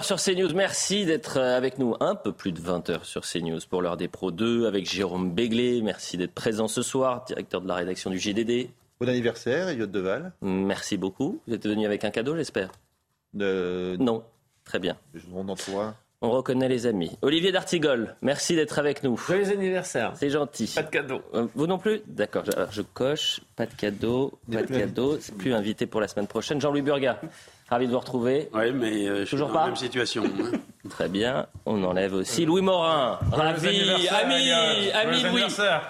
Sur CNews, merci d'être avec nous un peu plus de 20 heures sur CNews pour l'heure des Pro 2 avec Jérôme Béglé. Merci d'être présent ce soir, directeur de la rédaction du GDD. Bon anniversaire, Elliot Deval. Merci beaucoup. Vous êtes venu avec un cadeau, j'espère? De... Non. Très bien. On en toi. On reconnaît les amis. Olivier D'Artigol, merci d'être avec nous. Joyeux anniversaire. C'est gentil. Pas de cadeau. Euh, Vous non plus? D'accord, je, alors je coche. Pas de cadeau, pas de cadeau. C'est plus invité pour la semaine prochaine. Jean-Louis Burga, ravi de vous retrouver. Oui, mais euh, je suis Toujours dans pas la même situation. hein. Très bien. On enlève aussi Louis Morin. Ravi, ami, ami Louis.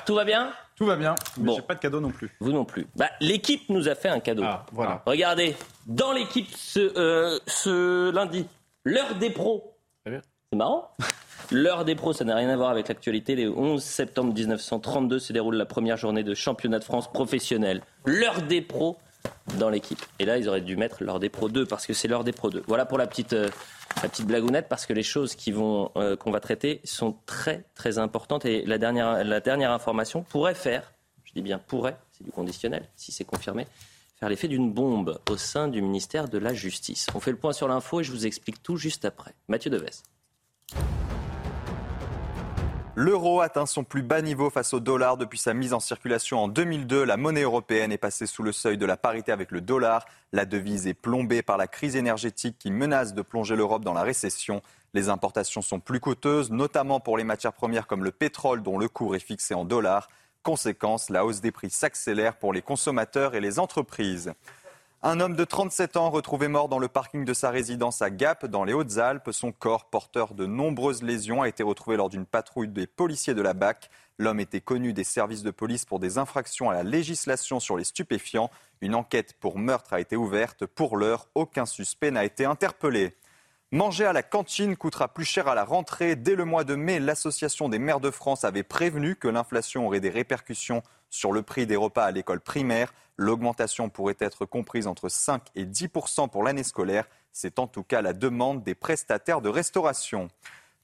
Tout va bien? Tout va bien, mais Bon. j'ai pas de cadeau non plus. Vous non plus. Bah, l'équipe nous a fait un cadeau. Ah, voilà. Regardez, dans l'équipe ce, euh, ce lundi, l'heure des pros. Très bien. C'est marrant. L'heure des pros, ça n'a rien à voir avec l'actualité. Le 11 septembre 1932 se déroule la première journée de championnat de France professionnel. L'heure des pros dans l'équipe. Et là, ils auraient dû mettre l'heure des pros 2 parce que c'est l'heure des pros 2. Voilà pour la petite, euh, la petite blagounette parce que les choses euh, qu'on va traiter sont très très importantes. Et la dernière, la dernière information pourrait faire, je dis bien pourrait, c'est du conditionnel, si c'est confirmé, faire l'effet d'une bombe au sein du ministère de la Justice. On fait le point sur l'info et je vous explique tout juste après. Mathieu Deves. L'euro atteint son plus bas niveau face au dollar depuis sa mise en circulation en 2002. La monnaie européenne est passée sous le seuil de la parité avec le dollar. La devise est plombée par la crise énergétique qui menace de plonger l'Europe dans la récession. Les importations sont plus coûteuses, notamment pour les matières premières comme le pétrole dont le cours est fixé en dollars. Conséquence, la hausse des prix s'accélère pour les consommateurs et les entreprises. Un homme de 37 ans retrouvé mort dans le parking de sa résidence à Gap, dans les Hautes-Alpes. Son corps, porteur de nombreuses lésions, a été retrouvé lors d'une patrouille des policiers de la BAC. L'homme était connu des services de police pour des infractions à la législation sur les stupéfiants. Une enquête pour meurtre a été ouverte. Pour l'heure, aucun suspect n'a été interpellé. Manger à la cantine coûtera plus cher à la rentrée. Dès le mois de mai, l'Association des maires de France avait prévenu que l'inflation aurait des répercussions sur le prix des repas à l'école primaire. L'augmentation pourrait être comprise entre 5 et 10% pour l'année scolaire. C'est en tout cas la demande des prestataires de restauration.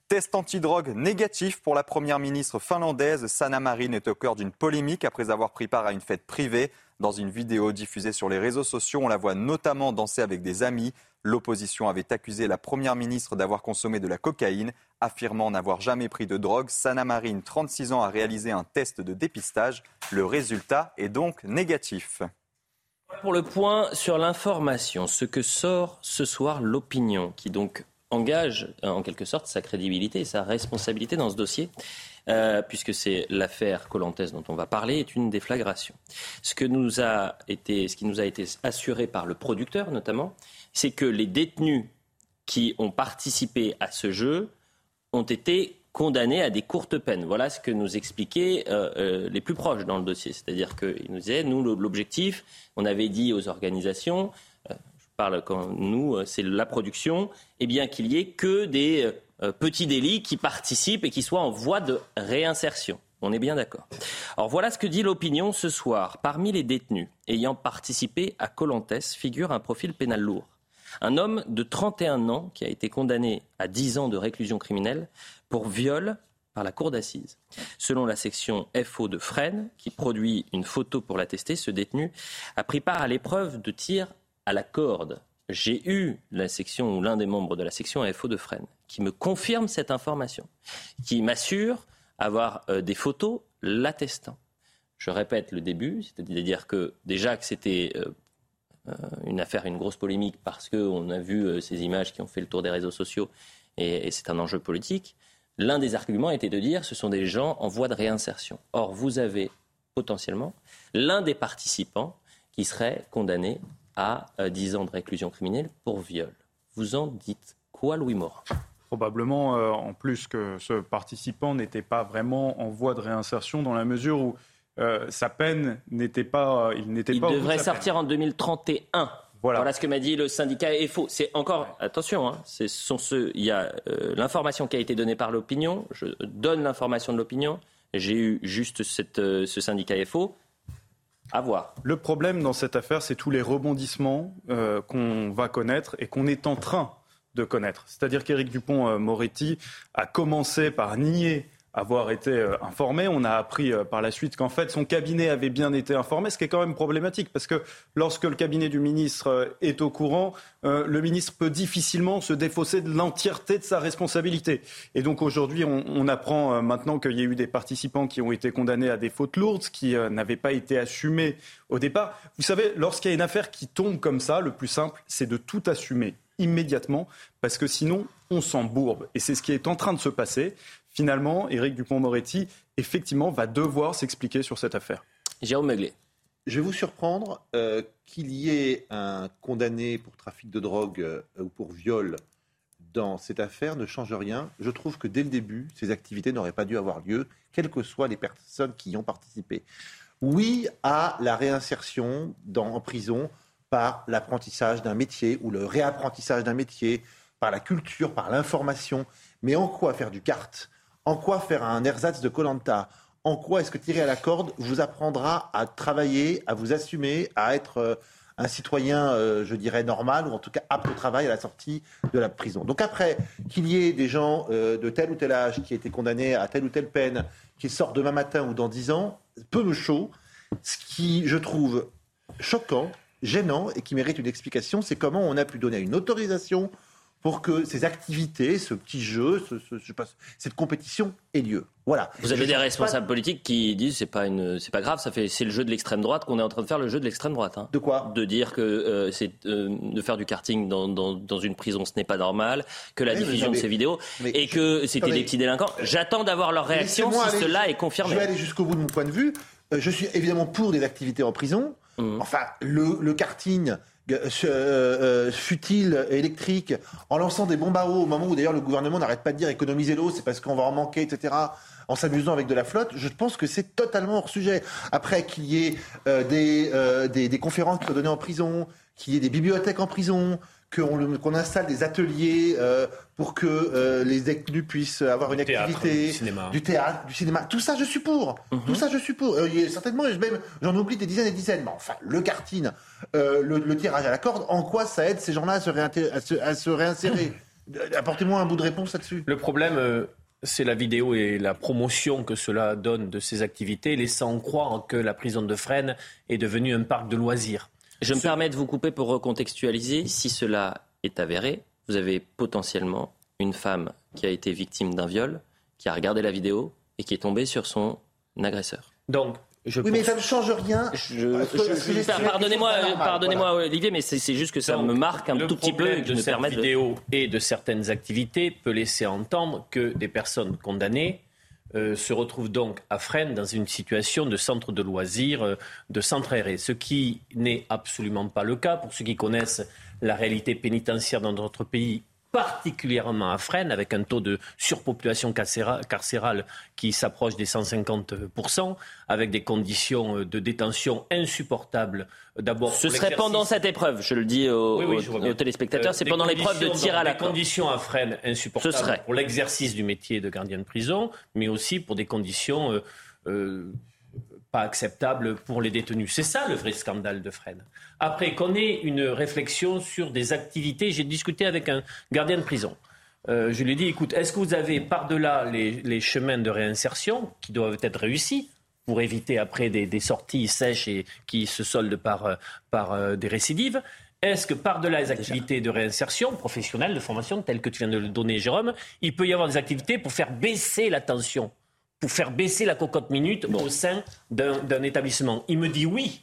Test antidrogue négatif pour la première ministre finlandaise. Sanna Marin est au cœur d'une polémique après avoir pris part à une fête privée. Dans une vidéo diffusée sur les réseaux sociaux, on la voit notamment danser avec des amis. L'opposition avait accusé la première ministre d'avoir consommé de la cocaïne, affirmant n'avoir jamais pris de drogue. Sanna Marin, 36 ans, a réalisé un test de dépistage. Le résultat est donc négatif. Pour le point sur l'information, ce que sort ce soir l'opinion, qui donc engage euh, en quelque sorte sa crédibilité et sa responsabilité dans ce dossier, euh, puisque c'est l'affaire Colantès dont on va parler, est une déflagration. Ce qui nous a été assuré par le producteur notamment, c'est que les détenus qui ont participé à ce jeu ont été condamnés à des courtes peines. Voilà ce que nous expliquaient euh, euh, les plus proches dans le dossier. C'est-à-dire qu'ils nous disaient, nous, l'objectif, on avait dit aux organisations, euh, je parle quand nous, c'est la production, eh bien qu'il y ait que des petits délits qui participent et qui soient en voie de réinsertion. On est bien d'accord. Alors voilà ce que dit l'opinion ce soir. Parmi les détenus ayant participé à Colantès figure un profil pénal lourd. Un homme de 31 ans qui a été condamné à 10 ans de réclusion criminelle pour viol par la cour d'assises. Selon la section FO de Fresnes, qui produit une photo pour l'attester, ce détenu a pris part à l'épreuve de tir à la corde. J'ai eu la section ou l'un des membres de la section FO de Fresnes qui me confirme cette information, qui m'assure avoir euh, des photos l'attestant. Je répète le début, c'est-à-dire que déjà que c'était euh, une affaire, une grosse polémique parce qu'on a vu euh, ces images qui ont fait le tour des réseaux sociaux et, c'est un enjeu politique. L'un des arguments était de dire ce sont des gens en voie de réinsertion. Or, vous avez potentiellement l'un des participants qui serait condamné à euh, 10 ans de réclusion criminelle pour viol. Vous en dites quoi, Louis Morin? Probablement, euh, en plus, que ce participant n'était pas vraiment en voie de réinsertion dans la mesure où euh, sa peine n'était pas. Il n'était Il pas devrait sortir en 2031. peine. Voilà. Voilà ce que m'a dit le syndicat EFO. C'est encore, attention, hein, ce sont ceux, il y a euh, l'information qui a été donnée par l'opinion. Je donne l'information de l'opinion. J'ai eu juste cette, euh, ce syndicat EFO. À voir. Le problème dans cette affaire, c'est tous les rebondissements euh, qu'on va connaître et qu'on est en train de connaître. C'est-à-dire qu'Éric Dupont-Moretti a commencé par nier avoir été euh, informé. On a appris euh, par la suite qu'en fait son cabinet avait bien été informé, ce qui est quand même problématique parce que lorsque le cabinet du ministre euh, est au courant, le ministre peut difficilement se défausser de l'entièreté de sa responsabilité. Et donc aujourd'hui, on, on apprend maintenant qu'il y a eu des participants qui ont été condamnés à des fautes lourdes, qui n'avaient pas été assumées au départ. Vous savez, lorsqu'il y a une affaire qui tombe comme ça, le plus simple, c'est de tout assumer immédiatement, parce que sinon, on s'embourbe. Et c'est ce qui est en train de se passer. Finalement, Éric Dupont-Moretti, effectivement, va devoir s'expliquer sur cette affaire. Jérôme Meuglet. Je vais vous surprendre euh, qu'il y ait un condamné pour trafic de drogue euh, ou pour viol dans cette affaire ne change rien. Je trouve que dès le début, ces activités n'auraient pas dû avoir lieu, quelles que soient les personnes qui y ont participé. Oui à la réinsertion dans, en prison par l'apprentissage d'un métier ou le réapprentissage d'un métier, par la culture, par l'information. Mais en quoi faire du kart? En quoi faire un ersatz de Colanta? En quoi est-ce que tirer à la corde vous apprendra à travailler, à vous assumer, à être euh, un citoyen, euh, je dirais, normal, ou en tout cas apte au travail à la sortie de la prison? Donc après, qu'il y ait des gens euh, de tel ou tel âge qui aient été condamnés à telle ou telle peine, qui sortent demain matin ou dans dix ans, peu me chaud. Ce qui, je trouve, choquant, gênant et qui mérite une explication, c'est comment on a pu donner une autorisation pour que ces activités, ce petit jeu, ce- ce- je cette compétition ait lieu. Voilà. Vous avez Je des responsables pas- politiques qui disent c'est pas une, c'est pas grave, ça fait, c'est le jeu de l'extrême droite qu'on est en train de faire le jeu de l'extrême droite. hein. De quoi? De dire que euh, c'est euh, de faire du karting dans, dans, dans une prison, ce n'est pas normal, que la mais diffusion de ces vidéos mais et je- que c'était des petits délinquants. J'attends d'avoir leur réaction si aller- cela est Je confirmé. vais aller jusqu'au bout de mon point de vue. Euh, je suis évidemment pour des activités en prison. Mhm. Enfin, le, le karting euh, euh, futile, électrique, en lançant des bombes à eau au moment où d'ailleurs le gouvernement n'arrête pas de dire économiser l'eau, c'est parce qu'on va en manquer, etc. En s'amusant avec de la flotte, je pense que c'est totalement hors sujet. Après qu'il y ait euh, des, euh, des, des conférences qui soient données en prison, qu'il y ait des bibliothèques en prison, qu'on le- qu'on installe des ateliers euh, pour que euh, les détenus puissent avoir une Théâtre, activité, du cinéma. du théâtre, du cinéma. Tout ça, je suis pour. Tout ça, je suis pour. Euh, certainement, même, j'en oublie des dizaines et des dizaines. Mais enfin, le karting, euh, le, le tirage à la corde, en quoi ça aide ces gens-là à se, réinté- à se, à se réinsérer Apportez-moi un bout de réponse là-dessus. Le problème, c'est la vidéo et la promotion que cela donne de ces activités, laissant croire que la prison de Fresnes est devenue un parc de loisirs. Je me permets de vous couper pour recontextualiser. Si cela est avéré, vous avez potentiellement une femme qui a été victime d'un viol, qui a regardé la vidéo et qui est tombée sur son agresseur. Donc, je Oui, mais ça ne change rien. Pardonnez-moi, pardonnez-moi Voilà. Olivier, mais c'est juste que ça Donc, me marque un tout petit peu problème et que je de me cette de... vidéo et de certaines activités peut laisser entendre que des personnes condamnées euh, se retrouvent donc à Fresnes dans une situation de centre de loisirs, euh, de centre aéré, ce qui n'est absolument pas le cas. Pour ceux qui connaissent la réalité pénitentiaire dans notre pays particulièrement à Fresnes, avec un taux de surpopulation carcéra- carcérale qui s'approche des 150%, avec des conditions euh, de détention insupportables. D'abord, Ce serait pendant cette épreuve, je le dis aux, oui, oui, aux- je vois bien. aux téléspectateurs, Euh, c'est pendant l'épreuve de tir à la corde. conditions à Fresnes insupportables Ce serait. pour l'exercice du métier de gardien de prison, mais aussi pour des conditions euh, euh, pas acceptables pour les détenus. C'est ça le vrai scandale de Fresnes. Après qu'on ait une réflexion sur des activités, j'ai discuté avec un gardien de prison. Euh, je lui ai dit, écoute, est-ce que vous avez par-delà les, les chemins de réinsertion qui doivent être réussis pour éviter après des, des sorties sèches et qui se soldent par, euh, par euh, des récidives est-ce que par-delà les activités de réinsertion professionnelle, de formation, telles que tu viens de le donner, Jérôme, il peut y avoir des activités pour faire baisser la tension, pour faire baisser la cocotte minute au sein d'un établissement Il me dit oui.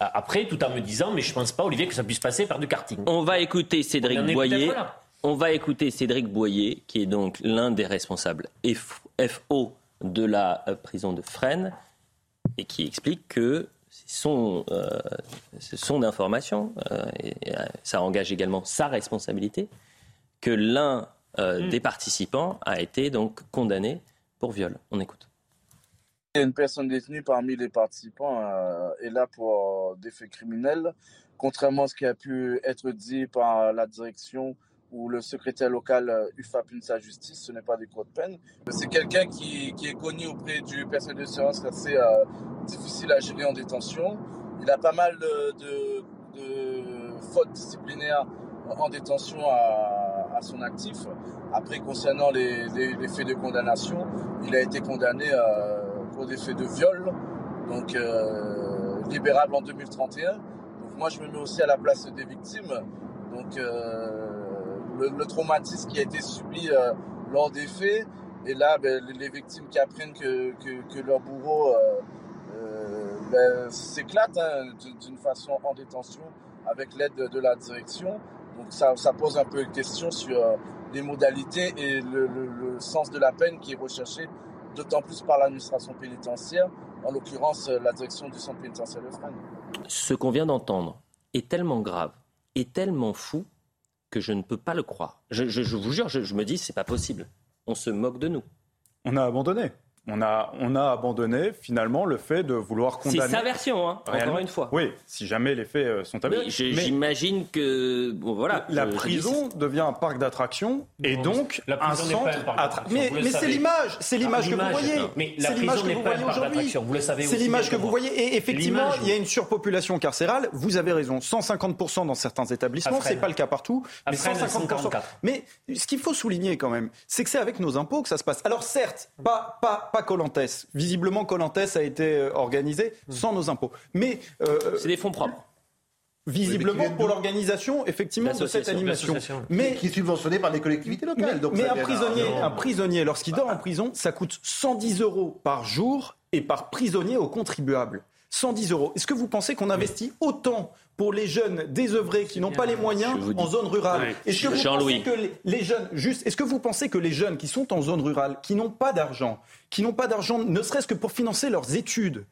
Après, tout en me disant, mais je ne pense pas, Olivier, que ça puisse passer par du karting. On va écouter Cédric On Boyer. On va écouter Cédric Boyer, qui est donc l'un des responsables FO de la euh, prison de Fresnes, et qui explique que c'est son, euh, son information, euh, et, euh, ça engage également sa responsabilité, que l'un euh, des participants a été donc condamné pour viol. On écoute. Une personne détenue parmi les participants euh, est là pour euh, des faits criminels contrairement à ce qui a pu être dit par la direction ou le secrétaire local euh, UFAP sa Justice, ce n'est pas des cours de peine. C'est quelqu'un qui, est connu auprès du personnel de séance assez euh, difficile à gérer en détention. Il a pas mal de, fautes disciplinaires en détention à, son actif. Après, concernant les, faits de condamnation, il a été condamné euh, pour des faits de viol, donc euh, libérable en 2031. Donc moi, je me mets aussi à la place des victimes. Donc euh, le, traumatisme qui a été subi euh, lors des faits. Et là, ben, les victimes qui apprennent que, leur bourreau ben, s'éclate hein, d'une façon en détention avec l'aide de, la direction. Donc ça, pose un peu de question sur les modalités et le, le, sens de la peine qui est recherché, d'autant plus par l'administration pénitentiaire, en l'occurrence la direction du centre pénitentiaire de Fresnes. Ce qu'on vient d'entendre est tellement grave et tellement fou que je ne peux pas le croire. Je, vous jure, je, je me dis, c'est pas possible. On se moque de nous. On a abandonné. On a, on a abandonné finalement le fait de vouloir condamner. C'est sa version, hein, encore une fois. Oui, si jamais les faits euh, sont avérés. J'imagine que bon, voilà. La prison devient un parc d'attractions et donc la un centre. Mais, mais c'est l'image, c'est l'image que vous voyez. Mais la prison n'est pas un parc d'attractions. Vous le savez. C'est l'image que vous voyez. Et effectivement, il y a une surpopulation carcérale. Vous avez raison. 150 dans certains établissements. C'est pas le cas partout. Mais 150 Mais ce qu'il faut souligner quand même, c'est que c'est avec nos impôts que ça se passe. Alors certes, pas pas pas Colantes. Visiblement, Colantes a été euh, organisé sans nos impôts. Mais euh, c'est des fonds propres. Visiblement pour l'organisation, effectivement, de cette animation. Mais qui est subventionné par les collectivités locales. mais, un prisonnier, un prisonnier, lorsqu'il dort en prison, ça coûte 110 euros par jour et par prisonnier aux contribuables. 110 euros. Est-ce que vous pensez qu'on investit autant pour les jeunes désœuvrés qui n'ont pas les moyens en zone rurale Est-ce que vous pensez que les, jeunes, juste, est-ce que vous pensez que les jeunes qui sont en zone rurale, qui n'ont pas d'argent, qui n'ont pas d'argent, ne serait-ce que pour financer leurs études,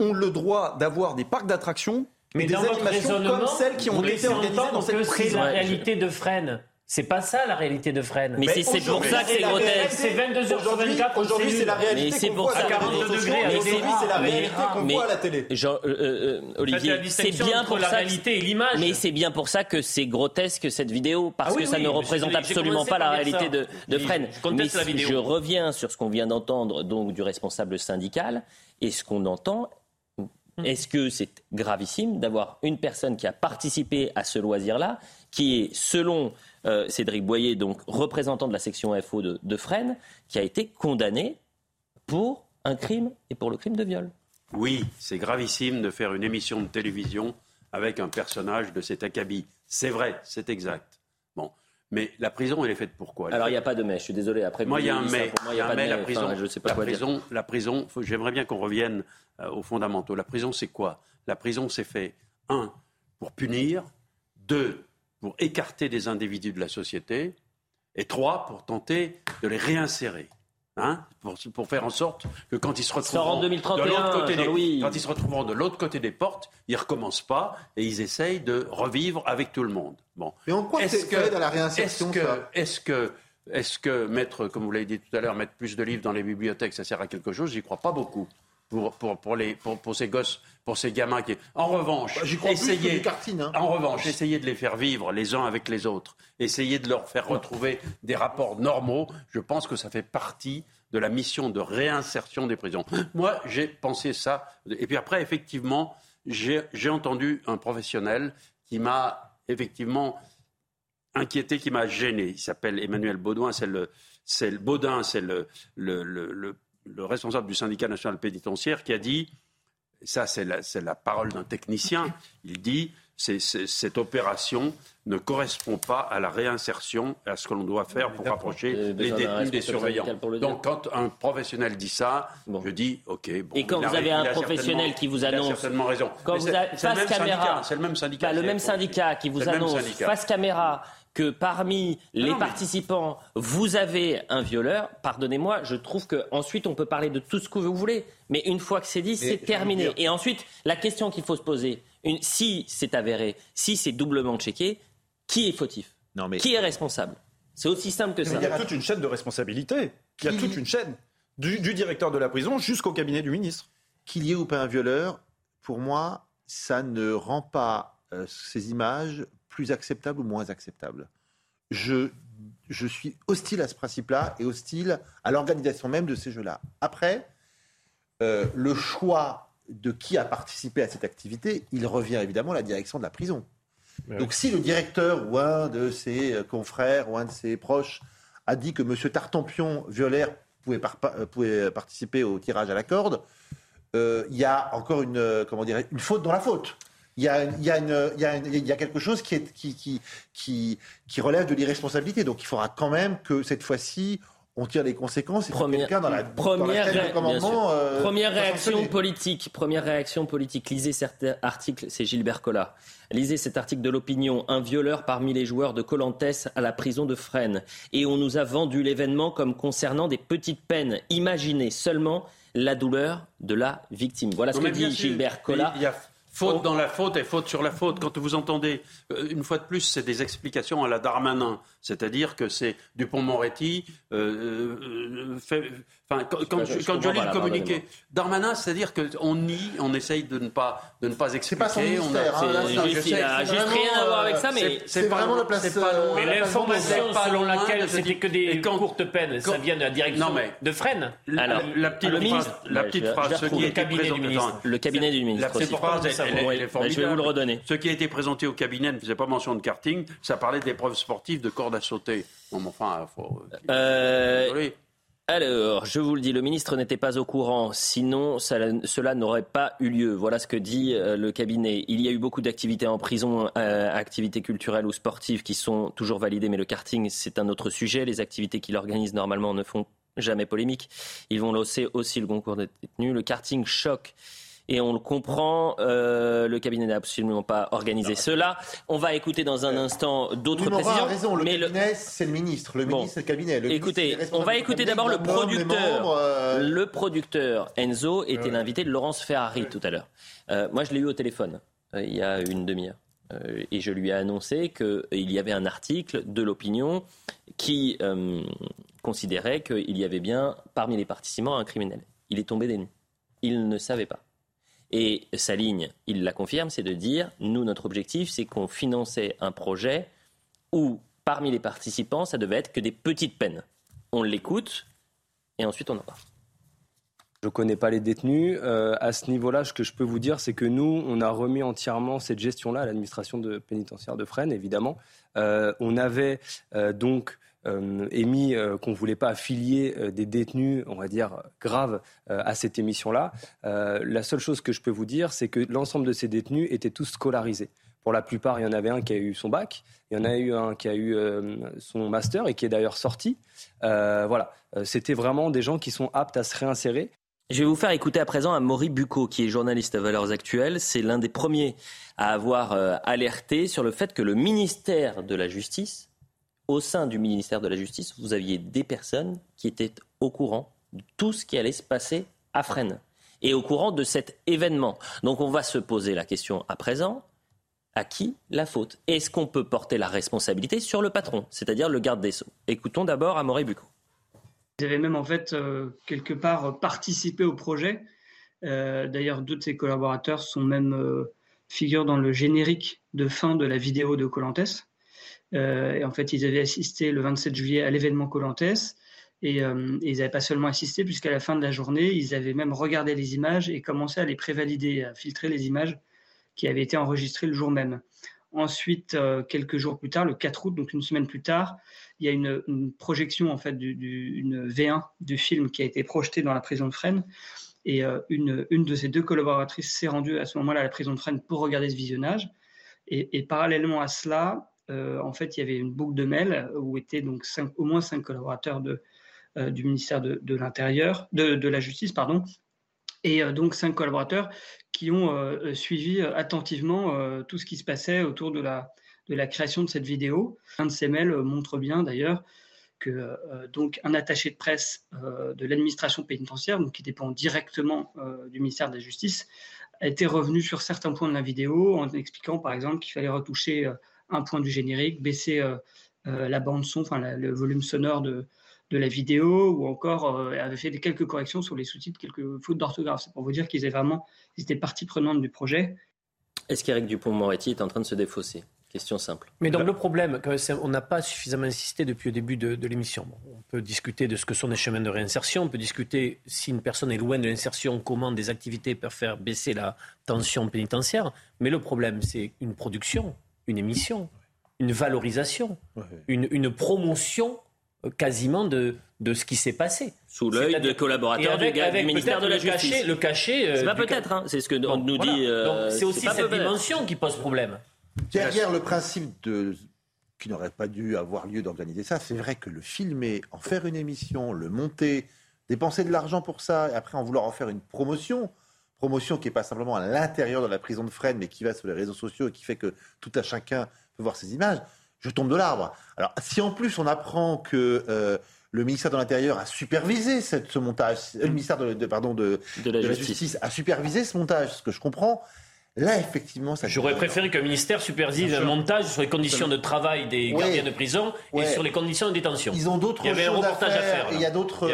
ont le droit d'avoir des parcs d'attractions mais des animations comme celles qui ont été organisées dans cette prison. la réalité de Fresnes. C'est pas ça la réalité de Fresnes. Mais, c'est pour ça que c'est grotesque. C'est 22 heures sur 24. Aujourd'hui, c'est la réalité qu'on voit à 42 degrés. Mais c'est la réalité qu'on voit à la télé. Jean, euh, euh, Olivier, c'est bien pour la réalité et l'image. Mais c'est bien pour ça que c'est grotesque cette vidéo parce ah que ça ne représente absolument pas la réalité de, de Fresnes. Mais je reviens sur ce qu'on vient d'entendre donc du responsable syndical et ce qu'on entend Hmm. Est-ce que c'est gravissime d'avoir une personne qui a participé à ce loisir-là, qui est, selon euh, Cédric Boyer, donc représentant de la section FO de, de Fresnes, qui a été condamné pour un crime et pour le crime de viol Oui, c'est gravissime de faire une émission de télévision avec un personnage de cet acabit. C'est vrai, c'est exact. Bon. Mais la prison, elle est faite pour quoi? Alors, il n'y a pas de mais, je suis désolé. Après, moi, il y a un mais. il y a un mais, la prison, je sais pas la, prison la prison, j'aimerais bien qu'on revienne euh, aux fondamentaux. La prison, c'est quoi? La prison, c'est fait, un, pour punir, deux, pour écarter des individus de la société, et trois, pour tenter de les réinsérer. Hein, pour, faire en sorte que quand ils se retrouveront de l'autre côté des, quand ils se retrouveront de l'autre côté des portes, ils recommencent pas et ils essayent de revivre avec tout le monde. Bon. Mais en quoi est-ce que à la réinsertion Est-ce que est-ce que mettre, comme vous l'avez dit tout à l'heure, mettre plus de livres dans les bibliothèques, ça sert à quelque chose? J'y crois pas beaucoup pour, pour, pour, les, pour, pour, ces gosses, pour ces gamins qui. En revanche, bah, essayez, hein. en revanche, essayez de les faire vivre les uns avec les autres. Essayez de leur faire retrouver des rapports normaux. Je pense que ça fait partie de la mission de réinsertion des prisons. Moi, j'ai pensé ça. Et puis après, effectivement, j'ai entendu un professionnel qui m'a effectivement inquiété, qui m'a gêné. Il s'appelle Emmanuel Baudouin. C'est le, c'est le Baudin, c'est le, le le responsable du syndicat national pénitentiaire qui a dit, ça c'est la, parole d'un technicien, il dit, cette opération ne correspond pas à la réinsertion et à ce que l'on doit faire pour rapprocher les détenus des surveillants. Donc quand un professionnel dit ça, je dis OK. Bon, et quand vous avez un professionnel qui vous annonce, il a certainement raison. Quand vous avez, face caméra, c'est le même syndicat, le même syndicat qui vous annonce face caméra que parmi les participants, vous avez un violeur, pardonnez-moi, je trouve qu'ensuite on peut parler de tout ce que vous voulez, mais une fois que c'est dit, c'est terminé. Et ensuite, la question qu'il faut se poser, une, si c'est avéré, si c'est doublement checké, qui est fautif? Non, mais... Qui est responsable? C'est aussi simple que ça. Il y a toute une chaîne de responsabilité. Il y a toute une chaîne, du, du directeur de la prison jusqu'au cabinet du ministre. Qu'il y ait ou pas un violeur, pour moi, ça ne rend pas euh, ces images plus acceptables ou moins acceptables. Je, je suis hostile à ce principe-là et hostile à l'organisation même de ces jeux-là. Après, euh, le choix de qui a participé à cette activité, il revient évidemment à la direction de la prison. Donc si le directeur ou un de ses euh, confrères ou un de ses proches a dit que M. Tartampion, violaire, pouvait, pouvait participer au tirage à la corde, il y a encore une, comment dire, une faute dans la faute il y, a, il, y a une, il, y a il y a quelque chose qui, est, qui, qui, qui, qui relève de l'irresponsabilité. Donc il faudra quand même que cette fois-ci, on tire les conséquences. Et première, dans la, première, dans euh, première réaction politique. Première réaction politique. Lisez cet article, c'est Gilbert Collat. Lisez cet article de l'opinion. Un violeur parmi les joueurs de Colantes à la prison de Fresnes. Et on nous a vendu l'événement comme concernant des petites peines. Imaginez seulement la douleur de la victime. Voilà ce que dit Gilbert Collat. Faute dans la faute et faute sur la faute. Quand vous entendez, euh, une fois de plus, c'est des explications à la Darmanin. C'est-à-dire que c'est Dupont-Moretti euh, euh, fait, Enfin, quand, quand, je, quand je lis le communiqué, Darmanin, c'est-à-dire qu'on nie, on essaye de ne pas, de ne pas expliquer. C'est pas son ministère. On a, hein, juste, juste rien à voir avec ça, mais c'est vraiment la place. Pas loin, mais l'information selon laquelle c'était que des courtes peines, ça vient de la direction non, mais, de Fresnes. Alors, la petite le phrase, la petite phrase, ce qui a été présenté, le cabinet du ministre. La petite phrase, je vais vous le redonner. Ce qui a été présenté au cabinet ne faisait pas mention de karting, ça parlait d'épreuves sportives de corde à sauter. Bon, enfin, faut. Alors, je vous le dis, le ministre n'était pas au courant, sinon cela n'aurait pas eu lieu. Voilà ce que dit euh, le cabinet. Il y a eu beaucoup d'activités en prison, euh, activités culturelles ou sportives qui sont toujours validées, mais le karting, c'est un autre sujet. Les activités qu'il organise normalement ne font jamais polémique. Ils vont lancer aussi le concours des détenus. Le karting choque et on le comprend. Euh, le cabinet n'a absolument pas organisé cela. On va écouter dans un instant d'autres précisions. raison, le cabinet, c'est le ministre. Le ministre, c'est le cabinet. écoutez, on va écouter d'abord le producteur. Euh, le producteur Enzo était l'invité de Laurence Ferrari tout à l'heure. Euh, moi, je l'ai eu au téléphone il y a une demi-heure. et je lui ai annoncé qu'il y avait un article de l'opinion qui considérait qu'il y avait bien parmi les participants un criminel. Il est tombé des nues. Il ne savait pas. Et sa ligne, il la confirme, c'est de dire, nous, notre objectif, c'est qu'on finançait un projet où, parmi les participants, ça devait être que des petites peines. On l'écoute et ensuite on en parle. Je ne connais pas les détenus. Euh, à ce niveau-là, ce que je peux vous dire, c'est que nous, on a remis entièrement cette gestion-là à l'administration de pénitentiaire de Fresnes, évidemment. Euh, on avait euh, donc émis euh, qu'on ne voulait pas affilier euh, des détenus, on va dire, graves à cette émission-là. la seule chose que je peux vous dire, c'est que l'ensemble de ces détenus étaient tous scolarisés. Pour la plupart, il y en avait un qui a eu son bac, il y en a eu un qui a eu son master et qui est d'ailleurs sorti. voilà, c'était vraiment des gens qui sont aptes à se réinsérer. Je vais vous faire écouter à présent à Maury Bucco, qui est journaliste à Valeurs Actuelles. C'est l'un des premiers à avoir alerté sur le fait que le ministère de la Justice au sein du ministère de la Justice, vous aviez des personnes qui étaient au courant de tout ce qui allait se passer à Fresnes et au courant de cet événement. Donc on va se poser la question à présent, à qui la faute? Est-ce qu'on peut porter la responsabilité sur le patron, c'est-à-dire le garde des Sceaux? Écoutons d'abord Amaury Bucco. Ils avaient même en fait euh, quelque part participé au projet. Euh, d'ailleurs, deux de ses collaborateurs sont même euh, figures dans le générique de fin de la vidéo de Colantes. Euh, et en fait, ils avaient assisté le 27 juillet à l'événement Colantes. Et, euh, ils n'avaient pas seulement assisté, puisqu'à la fin de la journée, ils avaient même regardé les images et commencé à les prévalider, à filtrer les images qui avaient été enregistrées le jour même. Ensuite, euh, quelques jours plus tard, le 4 août, donc une semaine plus tard, il y a une, projection, en fait, d'une V1 du film qui a été projetée dans la prison de Fresnes. Et une, une, de ces deux collaboratrices s'est rendue à ce moment-là à la prison de Fresnes pour regarder ce visionnage. Et, parallèlement à cela, en fait, il y avait une boucle de mail où étaient donc au moins cinq collaborateurs euh, du ministère de, l'Intérieur, de, la Justice, pardon, et euh, donc cinq collaborateurs qui ont suivi attentivement tout ce qui se passait autour de la, création de cette vidéo. Un de ces mails montre bien d'ailleurs que donc un attaché de presse de l'administration pénitentiaire, donc qui dépend directement du ministère de la Justice, a été revenu sur certains points de la vidéo en expliquant par exemple qu'il fallait retoucher un point du générique, baisser euh, euh, la bande son, enfin le volume sonore de, de la vidéo, ou encore euh, avait fait quelques corrections sur les sous-titres, quelques fautes d'orthographe. C'est pour vous dire qu'ils étaient vraiment, ils étaient partie prenante du projet. Est-ce qu'Éric Dupont-Moretti est en train de se défausser? Question simple. Mais donc le problème, on n'a pas suffisamment insisté depuis le début de, l'émission. on peut discuter de ce que sont les chemins de réinsertion, on peut discuter si une personne est loin de l'insertion, comment des activités peuvent faire baisser la tension pénitentiaire. Mais le problème, c'est une production, une émission, une valorisation, une, une promotion euh, quasiment de, de ce qui s'est passé. Sous l'œil de collaborateurs du, ministère de la Justice. le cachet. Euh, c'est pas peut-être, hein, c'est ce que nous dit. Euh, c'est aussi cette dimension qui pose problème. Derrière le principe de qui n'aurait pas dû avoir lieu d'organiser ça, c'est vrai que le filmer, en faire une émission, le monter, dépenser de l'argent pour ça, et après en vouloir en faire une promotion, promotion qui n'est pas simplement à l'intérieur de la prison de Fresnes, mais qui va sur les réseaux sociaux et qui fait que tout à chacun peut voir ces images, je tombe de l'arbre. Alors si en plus on apprend que euh, le ministère de l'Intérieur a supervisé cette, ce montage, euh, le ministère de, pardon, de, la, justice a supervisé ce montage, ce que je comprends, Là, effectivement, ça. J'aurais préféré qu'un ministère supervise un montage sur les conditions de travail des gardiens de prison et sur les conditions de détention. Ils ont d'autres choses à faire. il y a d'autres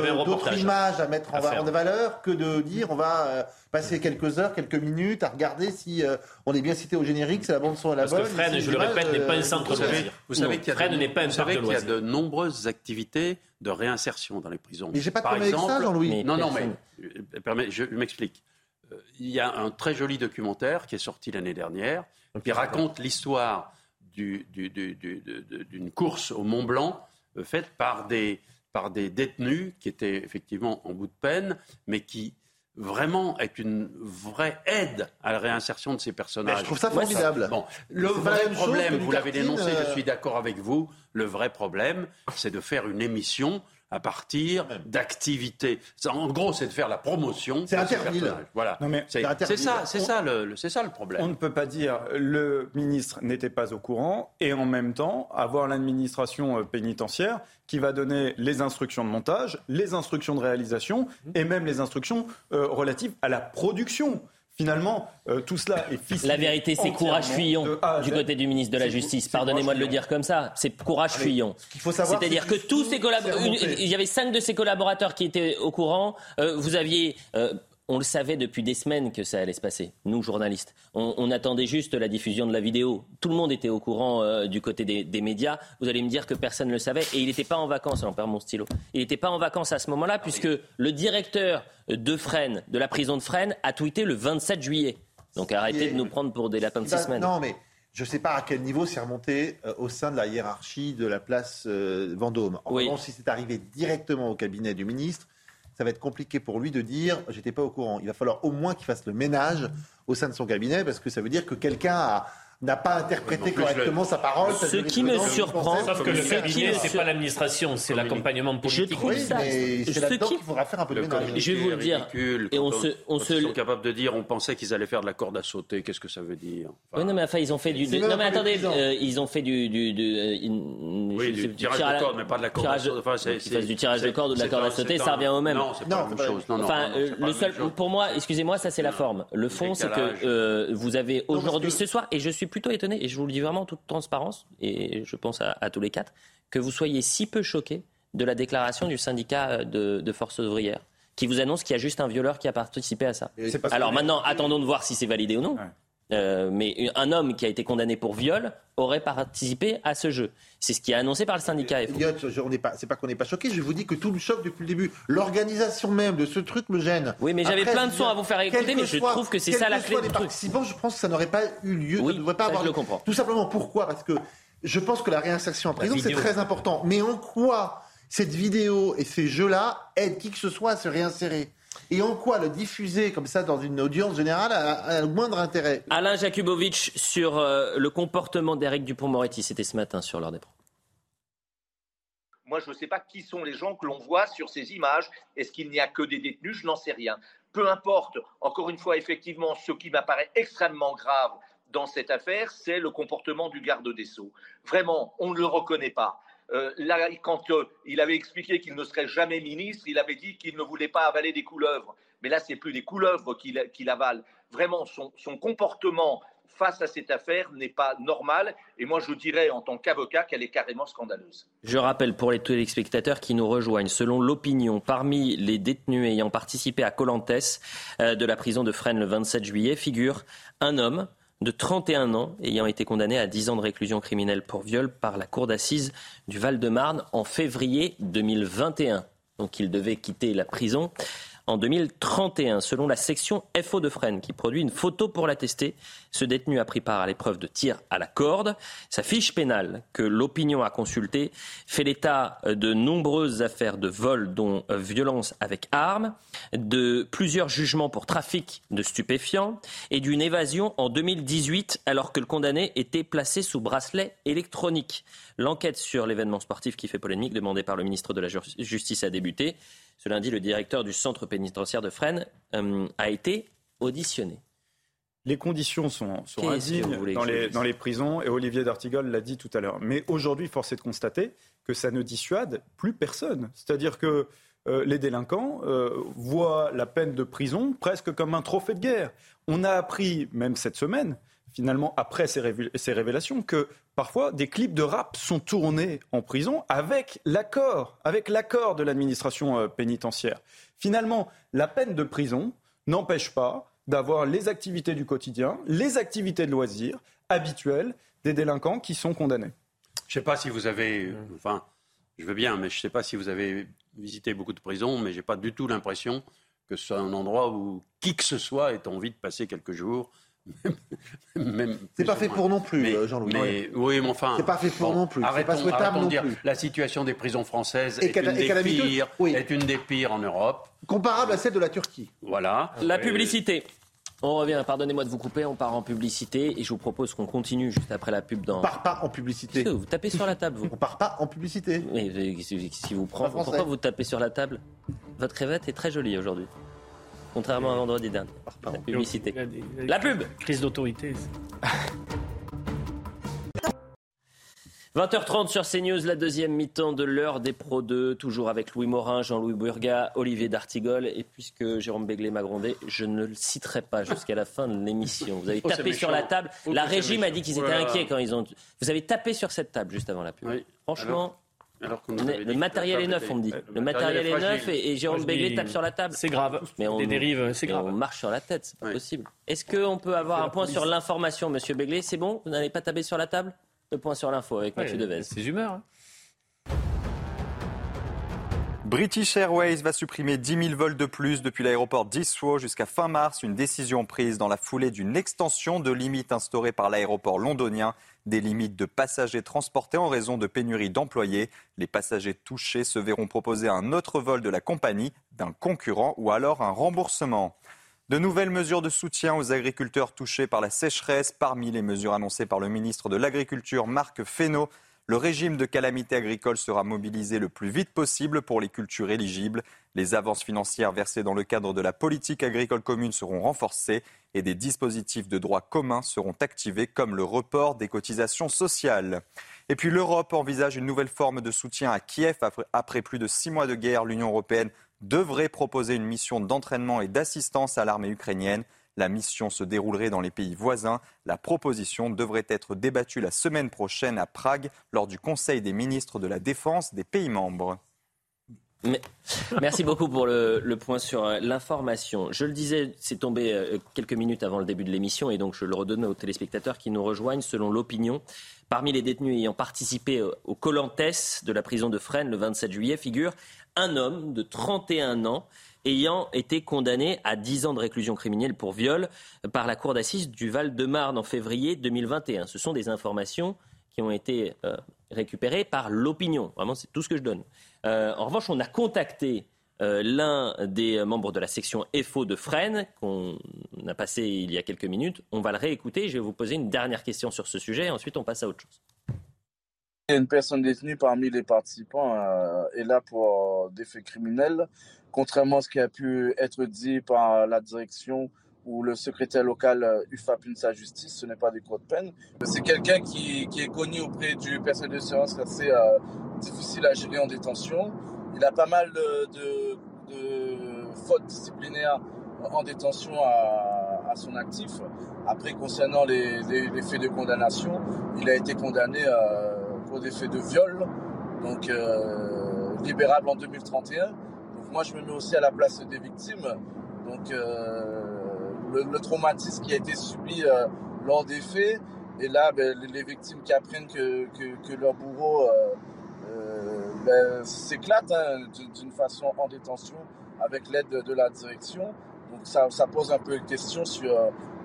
images à mettre en, valeur que de dire on va euh, passer quelques heures, quelques minutes à regarder si euh, on est bien cité au générique, c'est la bande son à la bonne. Parce que Fresnes, je le répète, n'est pas un centre de loisirs. Vous savez qu'il y a de nombreuses activités de réinsertion dans les prisons. Mais j'ai pas de problème avec ça, Jean-Louis. Non, non, mais je m'explique il y a un très joli documentaire qui est sorti l'année dernière, qui raconte l'histoire d'une course au Mont Blanc euh, faite par des, par des détenus qui étaient effectivement en bout de peine, mais qui vraiment est une vraie aide à la réinsertion de ces personnages. je trouve ça formidable. Bon, le vrai problème, vous l'avez dénoncé, je euh, suis d'accord avec vous, le vrai problème, c'est de faire une émission à partir d'activités. En gros, c'est de faire la promotion. C'est interdit. Voilà. C'est ça, c'est ça, le, ça le problème. On ne peut pas dire le ministre n'était pas au courant et en même temps avoir l'administration euh, pénitentiaire qui va donner les instructions de montage, les instructions de réalisation et même les instructions euh, relatives à la production. Finalement, euh, tout cela est ficelé. La vérité, c'est courage fuyant du côté du ministre de la Justice. Pardonnez-moi de le dire comme ça. C'est courage fuyant. C'est-à-dire que tous ces collaborateurs, il y avait cinq de ses collaborateurs qui étaient au courant. Euh, vous aviez euh, on le savait depuis des semaines que ça allait se passer, nous journalistes. On, attendait juste la diffusion de la vidéo. Tout le monde était au courant euh, du côté des, médias. Vous allez me dire que personne ne le savait. Et il n'était pas en vacances, on perd mon stylo. Il n'était pas en vacances à ce moment-là, puisque le directeur de Fresnes, de la prison de Fresnes, a tweeté le 27 juillet. Donc arrêtez de nous prendre pour des lapins de six semaines. Non, mais je ne sais pas à quel niveau c'est remonté euh, au sein de la hiérarchie de la place euh, Vendôme. En oui. si c'est arrivé directement au cabinet du ministre, ça va être compliqué pour lui de dire j'étais pas au courant. Il va falloir au moins qu'il fasse le ménage au sein de son cabinet parce que ça veut dire que quelqu'un a n'a pas interprété correctement sa parole. Ce qui me surprend, sauf que le cabinet, c'est pas l'administration, c'est l'accompagnement politique. Je trouve ça. C'est là-dedans qu'il faudra faire un peu de ménage. Je vais vous le dire. Et on se, on se... Ils sont capables de dire, on pensait qu'ils allaient faire de la corde à sauter. Qu'est-ce que ça veut dire? Oui, non, mais enfin, ils ont fait du. Non, mais attendez, euh, ils ont fait du. du, euh, oui, du tirage de corde, mais pas de la corde à sauter. Enfin, c'est du tirage de corde ou de la corde à sauter, ça revient au même. Non, c'est pas la même chose. Enfin, euh, le seul, pour moi, excusez-moi, ça c'est la forme. Le fond, c'est que vous avez aujourd'hui ce soir, et je suis plutôt étonné, et je vous le dis vraiment en toute transparence, et je pense à, tous les quatre, que vous soyez si peu choqués de la déclaration du syndicat de, de forces ouvrières qui vous annonce qu'il y a juste un violeur qui a participé à ça. Alors maintenant, attendons de voir si c'est validé ou non. Euh, mais un homme qui a été condamné pour viol aurait participé à ce jeu. C'est ce qui est annoncé par le syndicat FO. C'est pas qu'on n'est pas choqué, je vous dis que tout le choc depuis le début, l'organisation même de ce truc me gêne. Oui, mais j'avais plein de sons à vous faire écouter, mais je trouve que c'est ça la clé du truc. Je pense que ça n'aurait pas eu lieu, oui, pas avoir. Je le comprends. Tout simplement pourquoi? Parce que je pense que la réinsertion en prison, c'est très important. Mais en quoi cette vidéo et ces jeux-là aident qui que ce soit à se réinsérer? Et en quoi le diffuser comme ça dans une audience générale a, le moindre intérêt Alain Jakubowicz sur euh, le comportement d'Éric Dupont-Moretti, c'était ce matin sur l'heure des pros. Moi, je ne sais pas qui sont les gens que l'on voit sur ces images. Est-ce qu'il n'y a que des détenus? Je n'en sais rien. Peu importe, encore une fois, effectivement, ce qui m'apparaît extrêmement grave dans cette affaire, c'est le comportement du garde des Sceaux. Vraiment, on ne le reconnaît pas. Euh, là, quand euh, il avait expliqué qu'il ne serait jamais ministre, il avait dit qu'il ne voulait pas avaler des couleuvres. Mais là, c'est plus des couleuvres qu'il avale. Vraiment, son, comportement face à cette affaire n'est pas normal. Et moi, je dirais en tant qu'avocat qu'elle est carrément scandaleuse. Je rappelle pour les téléspectateurs qui nous rejoignent, selon l'opinion, parmi les détenus ayant participé à Colantes euh, de la prison de Fresnes le 27 juillet, figure un homme de 31 ans ayant été condamné à 10 ans de réclusion criminelle pour viol par la cour d'assises du Val-de-Marne en février 2021. Donc il devait quitter la prison en 2031. Selon la section FO de Fresnes, qui produit une photo pour l'attester, ce détenu a pris part à l'épreuve de tir à la corde. Sa fiche pénale, que l'opinion a consultée, fait l'état de nombreuses affaires de vol, dont euh, violence avec armes, de plusieurs jugements pour trafic de stupéfiants et d'une évasion en 2018 alors que le condamné était placé sous bracelet électronique. L'enquête sur l'événement sportif qui fait polémique, demandé par le ministre de la Justice, a débuté. Ce lundi, le directeur du centre pénitentiaire de Fresnes euh, a été auditionné. Les conditions sont, sont indignes dans les, dans les, prisons, et Olivier d'Artigol l'a dit tout à l'heure. Mais aujourd'hui, force est de constater que ça ne dissuade plus personne. C'est-à-dire que euh, les délinquants euh, voient la peine de prison presque comme un trophée de guerre. On a appris, même cette semaine, finalement, après ces, révélations, que parfois des clips de rap sont tournés en prison avec l'accord, avec l'accord de l'administration euh, pénitentiaire. Finalement, la peine de prison n'empêche pas d'avoir les activités du quotidien, les activités de loisirs habituelles des délinquants qui sont condamnés. Je ne sais pas si vous avez, enfin, je veux bien, mais je ne sais pas si vous avez visité beaucoup de prisons, mais je n'ai pas du tout l'impression que ce soit un endroit où qui que ce soit ait envie de passer quelques jours c'est pas fait pour non plus, euh, Jean-Louis. oui, mais enfin. C'est pas fait pour non plus. c'est pas souhaitable non plus. La situation des prisons françaises est, une des pires, est une des pires en Europe. Comparable à celle de la Turquie. Voilà. La publicité. On revient, pardonnez-moi de vous couper, on part en publicité et je vous propose qu'on continue juste après la pub dans. On part pas en publicité. Vous tapez sur la table, vous. On part pas en publicité. Mais si vous prenez, pourquoi vous tapez sur la table? Votre crevette est très jolie aujourd'hui contrairement à vendredi dernier. La publicité. La pub Crise d'autorité. 20h30 sur CNews, la deuxième mi-temps de l'heure des Pro 2, toujours avec Louis Morin, Jean-Louis Burga, Olivier D'Artigol. Et puisque Jérôme Béglé m'a grondé, je ne le citerai pas jusqu'à la fin de l'émission. Vous avez oh, tapé sur la table. la régie m'a dit qu'ils étaient inquiets quand ils ont. Vous avez tapé sur cette table juste avant la pub. Franchement le matériel est neuf, on me dit. Le matériel est neuf et, Jérôme Béglé tape sur la table. C'est grave. Mais on, Des dérives, c'est grave. On marche sur la tête, c'est pas possible. Est-ce qu'on peut avoir un point sur l'information, monsieur Béglé? C'est bon? Vous n'allez pas taper sur la table? Le point sur l'info avec Mathieu Devez. C'est humeur. Hein. British Airways va supprimer 10 000 vols de plus depuis l'aéroport d'Heathrow jusqu'à fin mars, une décision prise dans la foulée d'une extension de limites instaurées par l'aéroport londonien, des limites de passagers transportés en raison de pénurie d'employés. Les passagers touchés se verront proposer un autre vol de la compagnie, d'un concurrent ou alors un remboursement. De nouvelles mesures de soutien aux agriculteurs touchés par la sécheresse, parmi les mesures annoncées par le ministre de l'Agriculture, Marc Fesneau. Le régime de calamité agricole sera mobilisé le plus vite possible pour les cultures éligibles. Les avances financières versées dans le cadre de la politique agricole commune seront renforcées et des dispositifs de droit commun seront activés comme le report des cotisations sociales. Et puis l'Europe envisage une nouvelle forme de soutien à Kiev après plus de six mois de guerre. L'Union européenne devrait proposer une mission d'entraînement et d'assistance à l'armée ukrainienne. La mission se déroulerait dans les pays voisins. La proposition devrait être débattue la semaine prochaine à Prague lors du Conseil des ministres de la Défense des pays membres. Merci beaucoup pour le, point sur euh, l'information. Je le disais, c'est tombé euh, quelques minutes avant le début de l'émission et donc je le redonne aux téléspectateurs qui nous rejoignent. Selon l'opinion, parmi les détenus ayant participé au Colantes de la prison de Fresnes le 27 juillet figure un homme de 31 ans ayant été condamné à 10 ans de réclusion criminelle pour viol par la cour d'assises du Val-de-Marne en février 2021. Ce sont des informations qui ont été euh, récupérées par l'opinion. Vraiment, c'est tout ce que je donne. Euh, en revanche, on a contacté euh, l'un des membres de la section FO de Fresnes, qu'on a passé il y a quelques minutes. On va le réécouter. Je vais vous poser une dernière question sur ce sujet et ensuite on passe à autre chose. Une personne détenue parmi les participants est là pour des faits criminels contrairement à ce qui a pu être dit par la direction ou le secrétaire local euh, UFAP sa justice, ce n'est pas des cours de peine. C'est quelqu'un qui, est connu auprès du personnel de séance assez euh, difficile à gérer en détention. Il a pas mal de, fautes disciplinaires en détention à, son actif. Après, concernant les, faits de condamnation, il a été condamné euh, pour des faits de viol, donc euh, libérable en 2031 moi, je me mets aussi à la place des victimes. Donc, euh, le, traumatisme qui a été subi euh, lors des faits. Et là, ben, les- victimes qui apprennent que, leur bourreau euh, ben, s'éclate hein, d'une façon en détention avec l'aide de, la direction. Donc ça, pose un peu une question sur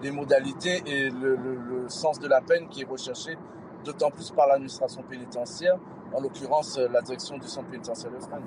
les modalités et le, le- sens de la peine qui est recherché, d'autant plus par l'administration pénitentiaire, en l'occurrence la direction du centre pénitentiaire de Fresnes.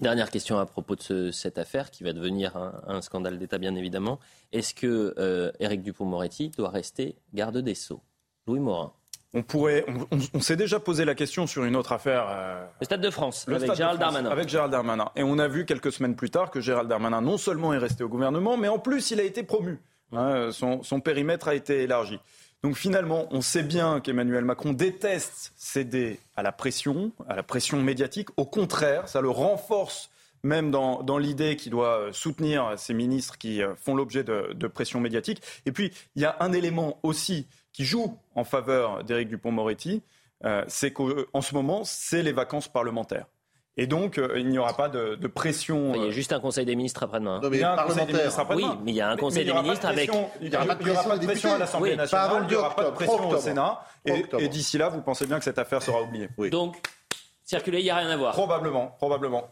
Dernière question à propos de ce- cette affaire qui va devenir un, un scandale d'État, bien évidemment. Est-ce que euh, Éric Dupont-Moretti doit rester garde des Sceaux? Louis Morin. On pourrait, on, on- on s'est déjà posé la question sur une autre affaire. euh, Le Stade de France, le avec Stade Gérald France, Darmanin. Avec Gérald Darmanin. Et on a vu quelques semaines plus tard que Gérald Darmanin non seulement est resté au gouvernement, mais en plus il a été promu. Hein, son, son périmètre a été élargi. Donc finalement, on sait bien qu'Emmanuel Macron déteste céder à la pression, à la pression médiatique. Au contraire, ça le renforce même dans, l'idée qu'il doit euh, soutenir ces ministres qui euh, font l'objet de, de pression médiatique. Et puis, il y a un élément aussi qui joue en faveur d'Éric Dupont-Moretti, euh, c'est qu'en ce moment, c'est les vacances parlementaires. Et donc, euh, il n'y aura pas de, de pression. Il y a euh, juste un conseil des ministres après-demain. Non, mais il y a un conseil des parlementaire. ministres après-demain. Oui, mais il y a un conseil il y des aura pas de ministres avec- pression- Il Il y aura pas de n'y aura pression pas de pression à l'Assemblée Oui, nationale, il n'y aura pas de octobre, pression au. Sénat. Et, d'ici là, vous pensez bien que cette affaire sera oubliée Oui. Donc, circuler, il n'y a rien à voir. Probablement, probablement.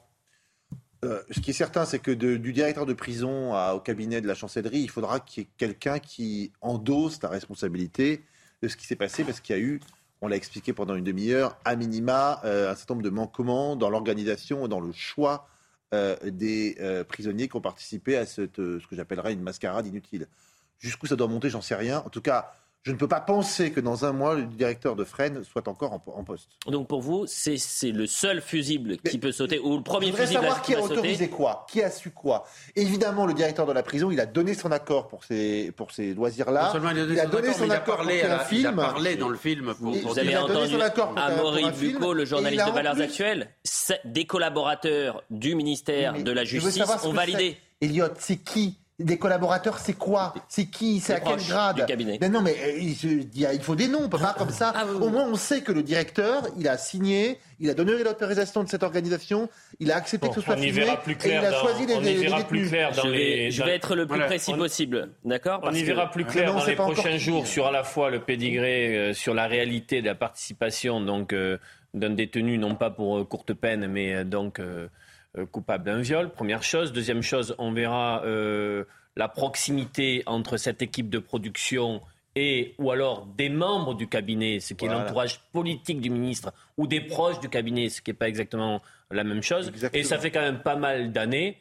Euh, ce qui est certain, c'est que de- du directeur de prison à- au cabinet de la chancellerie, il faudra qu'il y ait quelqu'un qui endosse la responsabilité de ce qui s'est passé, parce qu'il y a eu, on l'a expliqué pendant une demi-heure, à minima, euh, un certain nombre de manquements dans l'organisation et dans le choix euh, des euh, prisonniers qui ont participé à cette, ce que j'appellerais une mascarade inutile. Jusqu'où ça doit monter, j'en sais rien. En tout cas, je ne peux pas penser que dans un mois, le directeur de Fresnes soit encore en, en poste. Donc pour vous, c'est c'est le seul fusible qui Mais- peut sauter, ou le premier fusible savoir qui qui a autorisé sauter. quoi, qui a su quoi. Évidemment, le directeur de la prison, il a donné son accord pour ces, pour ces loisirs-là. Non seulement il a donné, il a son, donné accord, son a pour à la- un il a film. parlé dans le film pour, Vous pour Vous avez Il a donné entendu Amaury film, Bucco, le journaliste a de Valeurs Actuelles, des collaborateurs du ministère Mais de la Justice ont validé. Elliot, c'est qui Des collaborateurs, c'est quoi C'est qui C'est à quel grade du cabinet. Mais non, mais euh, il, se- il y faut des noms, on peut pas comme ça. Ah oui, oui. Au moins, on sait que le directeur, il a signé, il a donné l'autorisation de cette organisation, il a accepté Bon, que ce soit on y filmé, verra plus et il a dans- choisi les, on y les- les verra plus détenus. clair dans Je vais, les. je vais être le plus Voilà, précis on- possible, d'accord On y verra plus clair non, dans les prochains jours sur à la fois le pédigré, euh, sur la réalité de la participation donc euh, d'un détenu, non pas pour euh, courte peine, mais euh, donc coupable d'un viol. Première chose. Deuxième chose, on verra euh, la proximité entre cette équipe de production et ou alors des membres du cabinet, ce qui est l'entourage politique du ministre, ou des proches du cabinet, ce qui n'est pas exactement la même chose. Exactement. Et ça fait quand même pas mal d'années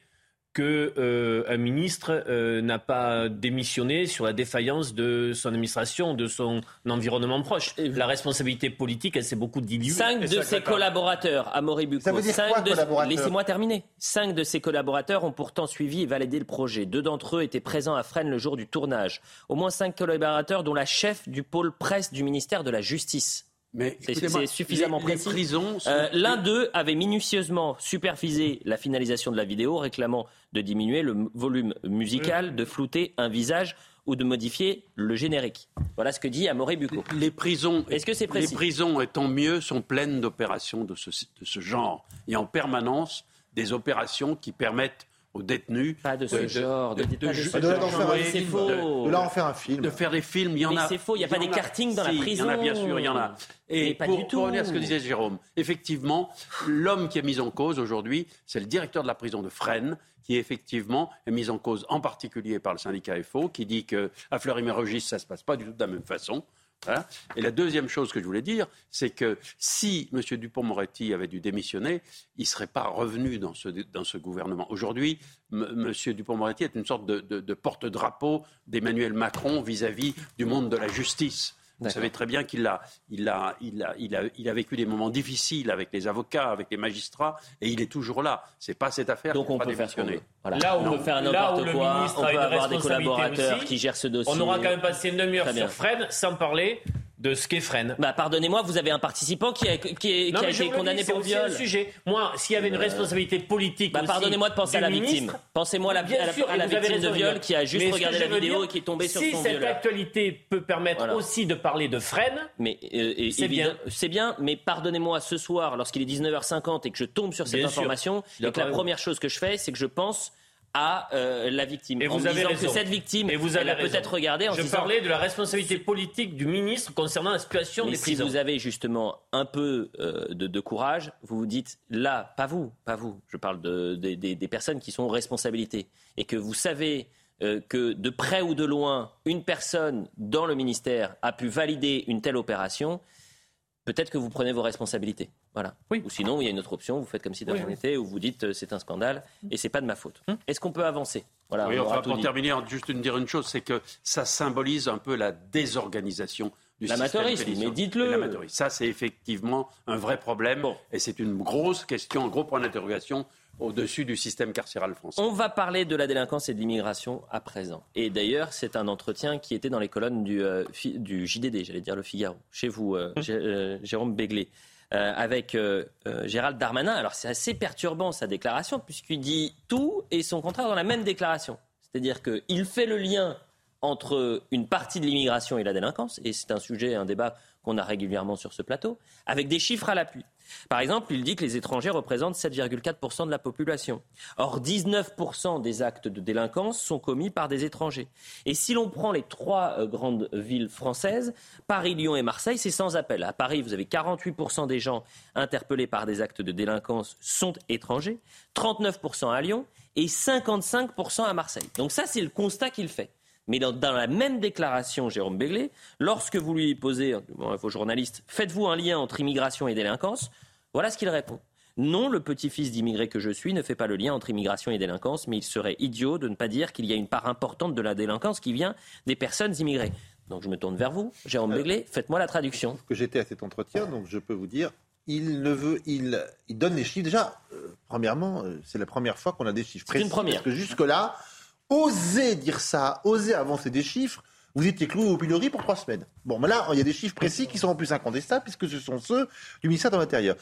que euh, un ministre euh, n'a pas démissionné sur la défaillance de son administration, de son environnement proche. La responsabilité politique, elle s'est beaucoup diluée. Cinq de ses collaborateurs, Amaury Ça Bucco, veut dire cinq quoi, de- collaborateurs laissez-moi terminer. Cinq de ses collaborateurs ont pourtant suivi et validé le projet. Deux d'entre eux étaient présents à Fresnes le jour du tournage. Au moins cinq collaborateurs, dont la chef du pôle presse du ministère de la Justice. Mais C'est- suffisamment les, précis. Les sont- Euh, L'un d'eux avait minutieusement supervisé la finalisation de la vidéo, réclamant de diminuer le volume musical, de flouter un visage ou de modifier le générique. Voilà ce que dit Amaury Bucco. les prisons, Est-ce que c'est précis Les prisons, et tant mieux, sont pleines d'opérations de ce, de ce genre. Il y a en permanence des opérations qui permettent aux détenus Pas de ce de- genre, de, de- faire un film. De là, en faire un film. de faire des films. Il y en Mais a. c'est faux, il y a pas des kartings dans la prison. Il y en a bien sûr, il y en a. Et Mais pas pour, du tout. pour revenir à ce que disait Jérôme, effectivement, l'homme qui est mis en cause aujourd'hui, c'est le directeur de la prison de Fresnes, qui effectivement est mis en cause en particulier par le syndicat FO, qui dit que à Fleury-Mérogis, ça se passe pas du tout de la même façon. Voilà. Et la deuxième chose que je voulais dire, c'est que si M. Dupont-Moretti avait dû démissionner, il ne serait pas revenu dans ce, gouvernement. Aujourd'hui, M. Dupont-Moretti est une sorte de porte-drapeau d'Emmanuel Macron vis-à-vis du monde de la justice. Vous savez très bien qu'il a, il a, il a, il a, il a vécu des moments difficiles avec les avocats, avec les magistrats, et il est toujours là. C'est pas cette affaire Donc qui on va peut faire ce qu'on veut. Voilà. Là où- on peut faire n'importe quoi, on peut avoir des collaborateurs aussi. qui gèrent ce dossier. On aura quand même passé une demi-heure Très bien. sur Fred sans parler de ce qu'est Fresnes. Bah, pardonnez-moi, vous avez un participant qui a, qui est- Non, qui a été condamné dis, c'est pour viol. un sujet. Moi, s'il y avait une responsabilité politique Bah, pardonnez-moi de penser à la victime. Pensez-moi à la, à à victime de viol qui a juste regardé la vidéo dire, et qui est tombé sur si son cette violeur. actualité peut permettre Voilà. aussi de parler de Fresnes, Mais euh, C'est bien. c'est bien, mais pardonnez-moi ce soir, lorsqu'il est 19h50 et que je tombe sur cette Bien information, et que la première chose que je fais, c'est que je pense à euh, la victime. Et en vous avez disant raison. que cette victime, Et vous avez elle a peut-être regardé en Je disant parlais de la responsabilité politique du ministre concernant la situation Mais des si prisons. vous avez justement un peu euh, de, de courage, vous vous dites là, pas vous, pas vous. Je parle de, de- des- des personnes qui sont aux responsabilités et que vous savez euh, que de près ou de loin, une personne dans le ministère a pu valider une telle opération. Peut-être que vous prenez vos responsabilités. Voilà. Ou sinon, il y a une autre option, vous faites comme si de Oui, rien n'était, ou vous dites euh, c'est un scandale et c'est pas de ma faute. Est-ce qu'on peut avancer? Voilà, oui, on enfin, pour dit. terminer, juste une, dire une chose, c'est que ça symbolise un peu la désorganisation du système L'amateurisme, mais dites-le. Ça, c'est effectivement un vrai problème et c'est une grosse question, un gros point d'interrogation au-dessus du système carcéral français. On va parler de la délinquance et de l'immigration à présent. Et d'ailleurs, c'est un entretien qui était dans les colonnes du, euh, du JDD, j'allais dire le Figaro, chez vous, euh, euh, Jérôme Béglé, euh, avec euh, euh, Gérald Darmanin. Alors c'est assez perturbant sa déclaration, puisqu'il dit tout et son contraire dans la même déclaration. C'est-à-dire qu'il fait le lien entre une partie de l'immigration et la délinquance, et c'est un sujet, un débat qu'on a régulièrement sur ce plateau, avec des chiffres à l'appui. Par exemple, il dit que les étrangers représentent 7,4% de la population. Or, 19% des actes de délinquance sont commis par des étrangers. Et si l'on prend les trois euh, grandes villes françaises, Paris, Lyon et Marseille, c'est sans appel. À Paris, vous avez 48% des gens interpellés par des actes de délinquance sont étrangers, 39% à Lyon et 55% à Marseille. Donc ça, c'est le constat qu'il fait. Mais dans, dans la même déclaration, Jérôme Béglé, lorsque vous lui posez, bon, vos journalistes, faites-vous un lien entre immigration et délinquance Voilà ce qu'il répond. Non, le petit-fils d'immigré que je suis ne fait pas le lien entre immigration et délinquance, mais il serait idiot de ne pas dire qu'il y a une part importante de la délinquance qui vient des personnes immigrées. Donc je me tourne vers vous, Jérôme Béglé, faites-moi la traduction. que j'étais à cet entretien, donc je peux vous dire, il ne veut, il, il donne les chiffres. Déjà, euh, premièrement, euh, c'est la première fois qu'on a des chiffres C'est une précis. première. Parce que jusque-là, oser dire ça, oser avancer des chiffres, vous étiez cloué au pilori pour trois semaines. Bon, mais là, il y a des chiffres précis qui sont en plus incontestables puisque ce sont ceux du ministère de l'Intérieur.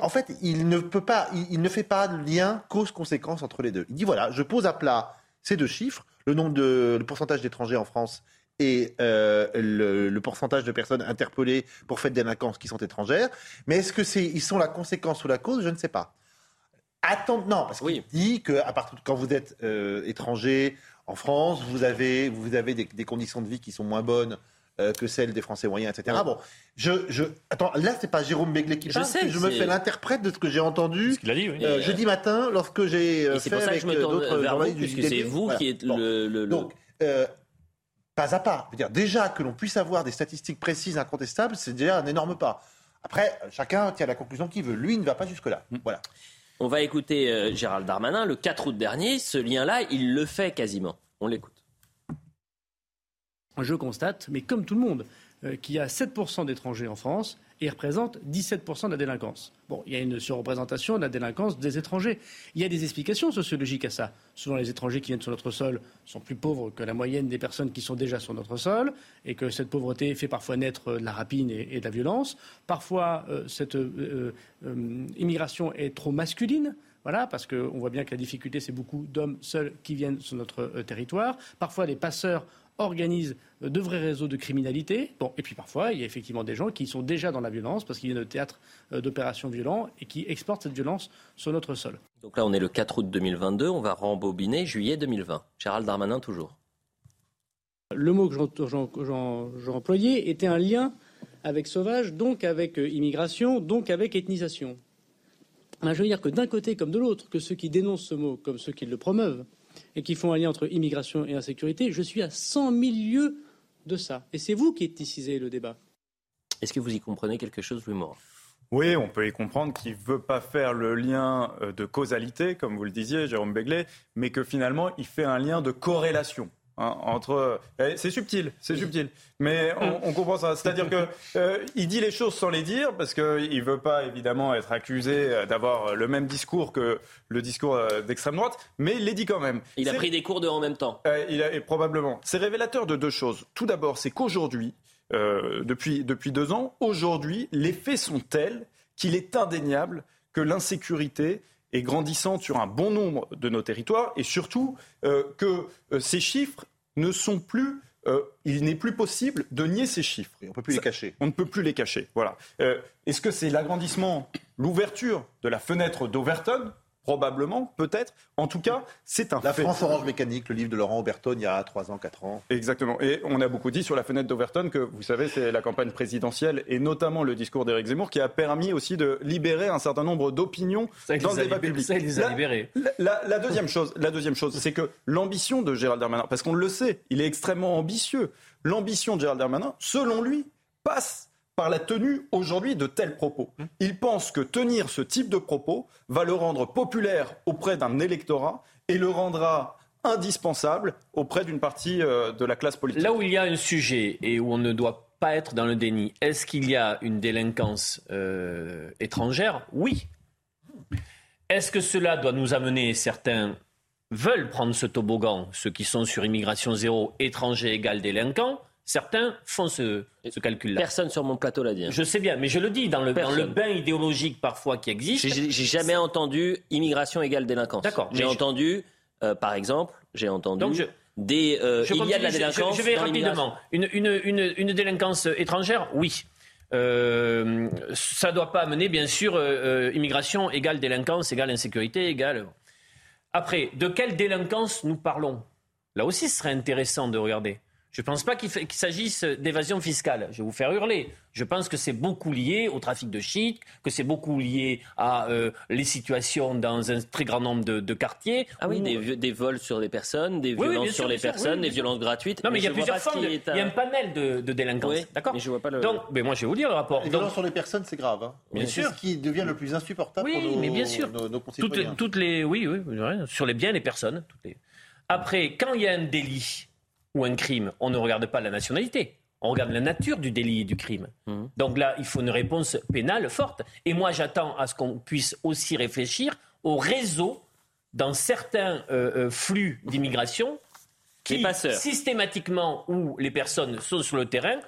En fait, il ne peut pas, il, ne fait pas de lien cause-conséquence entre les deux. Il dit voilà, je pose à plat ces deux chiffres, le nombre de, le pourcentage d'étrangers en France et euh, le, le pourcentage de personnes interpellées pour fait de délinquance qui sont étrangères. Mais est-ce que c'est, ils sont la conséquence ou la cause? Je ne sais pas. Attends, non, parce qu'il dit que à partir de quand vous êtes euh, étranger en France, vous avez, vous avez des, des conditions de vie qui sont moins bonnes euh, que celles des Français moyens, etc. Bon, je, je, attends, là c'est pas Jérôme Béglé qui Je parle, sais, je me fais l'interprète de ce que j'ai entendu qu'il a dit, oui. euh, jeudi matin lorsque j'ai euh, fait pour ça que avec je me tourne d'autres journalistes du puisque c'est vous Voilà. qui êtes Bon. le... le- le- Donc, euh, pas à pas. Je veux dire, déjà que l'on puisse avoir des statistiques précises, incontestables, c'est déjà un énorme pas. Après, chacun tient la conclusion qu'il veut. Lui il ne va pas jusque-là. Voilà. On va écouter euh, Gérald Darmanin. Le 4 août dernier, ce lien-là, il le fait quasiment. On l'écoute. Je constate, mais comme tout le monde, euh, qu'il y a 7% d'étrangers en France et ils représentent 17% de la délinquance. Bon, il y a une surreprésentation de la délinquance des étrangers. Il y a des explications sociologiques à ça. Souvent, les étrangers qui viennent sur notre sol sont plus pauvres que la moyenne des personnes qui sont déjà sur notre sol et que cette pauvreté fait parfois naître de la rapine et, de la violence. Parfois, euh, cette euh, euh, immigration est trop masculine. Voilà, parce qu'on voit bien que la difficulté, c'est beaucoup d'hommes seuls qui viennent sur notre euh, territoire. Parfois, les passeurs organisent de vrais réseaux de criminalité. Bon, et puis parfois, il y a effectivement des gens qui sont déjà dans la violence parce qu'il y a de théâtre euh, d'opérations violents et qui exportent cette violence sur notre sol. Donc là, on est le 4 août 2022. On va rembobiner juillet 2020. Gérald Darmanin, toujours. Le mot que j'ai employé était un lien avec sauvage, donc avec euh, immigration, donc avec ethnisation. Ben, je veux dire que d'un côté comme de l'autre, que ceux qui dénoncent ce mot comme ceux qui le promeuvent et qui font un lien entre immigration et insécurité, je suis à 100 000 lieues de ça. Et c'est vous qui ethnicisez le débat. Est-ce que vous y comprenez quelque chose, Louis Morin Oui, on peut y comprendre qu'il ne veut pas faire le lien euh, de causalité, comme vous le disiez, Jérôme Béglé, mais que finalement, il fait un lien de corrélation. Hein, entre, eh, c'est subtil, c'est subtil, mais on, on comprend ça. C'est-à-dire que euh, il dit les choses sans les dire parce qu'il veut pas évidemment être accusé euh, d'avoir le même discours que le discours euh, d'extrême droite, mais il les dit quand même. Il a pris des cours de en même temps. euh, il a, et probablement. C'est révélateur de deux choses. Tout d'abord, c'est qu'aujourd'hui, euh, depuis, depuis deux ans, aujourd'hui, les faits sont tels qu'il est indéniable que l'insécurité est grandissante sur un bon nombre de nos territoires et surtout euh, que euh, ces chiffres ne sont plus. euh, il n'est plus possible de nier ces chiffres. on ne peut plus les cacher. On ne peut plus les cacher. Voilà. Est-ce que c'est l'agrandissement, l'ouverture de la fenêtre d'Overton Probablement, peut-être. En tout cas, c'est un La fait. France Orange Mécanique, le livre de Laurent Oberton, il y a 3 ans, 4 ans. Exactement. Et on a beaucoup dit sur la fenêtre d'Overton que, vous savez, c'est la campagne présidentielle et notamment le discours d'Éric Zemmour qui a permis aussi de libérer un certain nombre d'opinions dans les le débat public. Ça, il les a libérés. La, la- la deuxième chose, la deuxième chose, c'est que l'ambition de Gérald Darmanin, parce qu'on le sait, il est extrêmement ambitieux. L'ambition de Gérald Darmanin, selon lui, passe par la tenue aujourd'hui de tels propos. Il pense que tenir ce type de propos va le rendre populaire auprès d'un électorat et le rendra indispensable auprès d'une partie euh, de la classe politique. Là où il y a un sujet et où on ne doit pas être dans le déni, est-ce qu'il y a une délinquance euh, étrangère? Oui. Est-ce que cela doit nous amener, certains veulent prendre ce toboggan, ceux qui sont sur immigration zéro, étranger égal délinquant, certains font ce, ce calcul-là. Personne sur mon plateau l'a dit. hein. Je sais bien, mais je le dis, dans le, dans le bain idéologique parfois qui existe, J'ai jamais entendu immigration égale délinquance. D'accord, J'ai entendu, euh, par exemple, j'ai entendu Donc je- des. euh, Je il y a de la continue, je- délinquance. Je, vais rapidement. Une, une, une, une délinquance étrangère, oui. Euh, ça ne doit pas amener, bien sûr, euh, immigration égale délinquance, égale insécurité, égale. Après, de quelle délinquance nous parlons? Là aussi, ce serait intéressant de regarder. Je ne pense pas qu'il fa- qu'il s'agisse d'évasion fiscale. Je vais vous faire hurler. Je pense que c'est beaucoup lié au trafic de shit, que c'est beaucoup lié à euh, les situations dans un très grand nombre de, de quartiers. Ah oui, où- des, vols sur des personnes, des Oui, oui, violences sur sûr, les personnes, oui, des violences gratuites. Non, mais il y a plusieurs formes. à- Il y a un panel de, de délinquance. Oui, D'accord mais je vois pas le- Donc, mais moi, je vais vous dire le rapport. Les violences sur les personnes, c'est grave. hein. Bien c'est sûr. ce qui devient le plus insupportable Oui, pour nos, mais bien sûr. nos, nos toutes, concitoyens. toutes les. Oui, oui, sur les biens et les personnes. toutes les- Après, quand il y a un délit ou un crime, on ne regarde pas la nationalité. On regarde la nature du délit et du crime. Mhm. Donc là, il faut une réponse pénale forte. Et moi, j'attends à ce qu'on puisse aussi réfléchir au réseau dans certains euh, euh, flux d'immigration qui, systématiquement, où les personnes sont sur le terrain,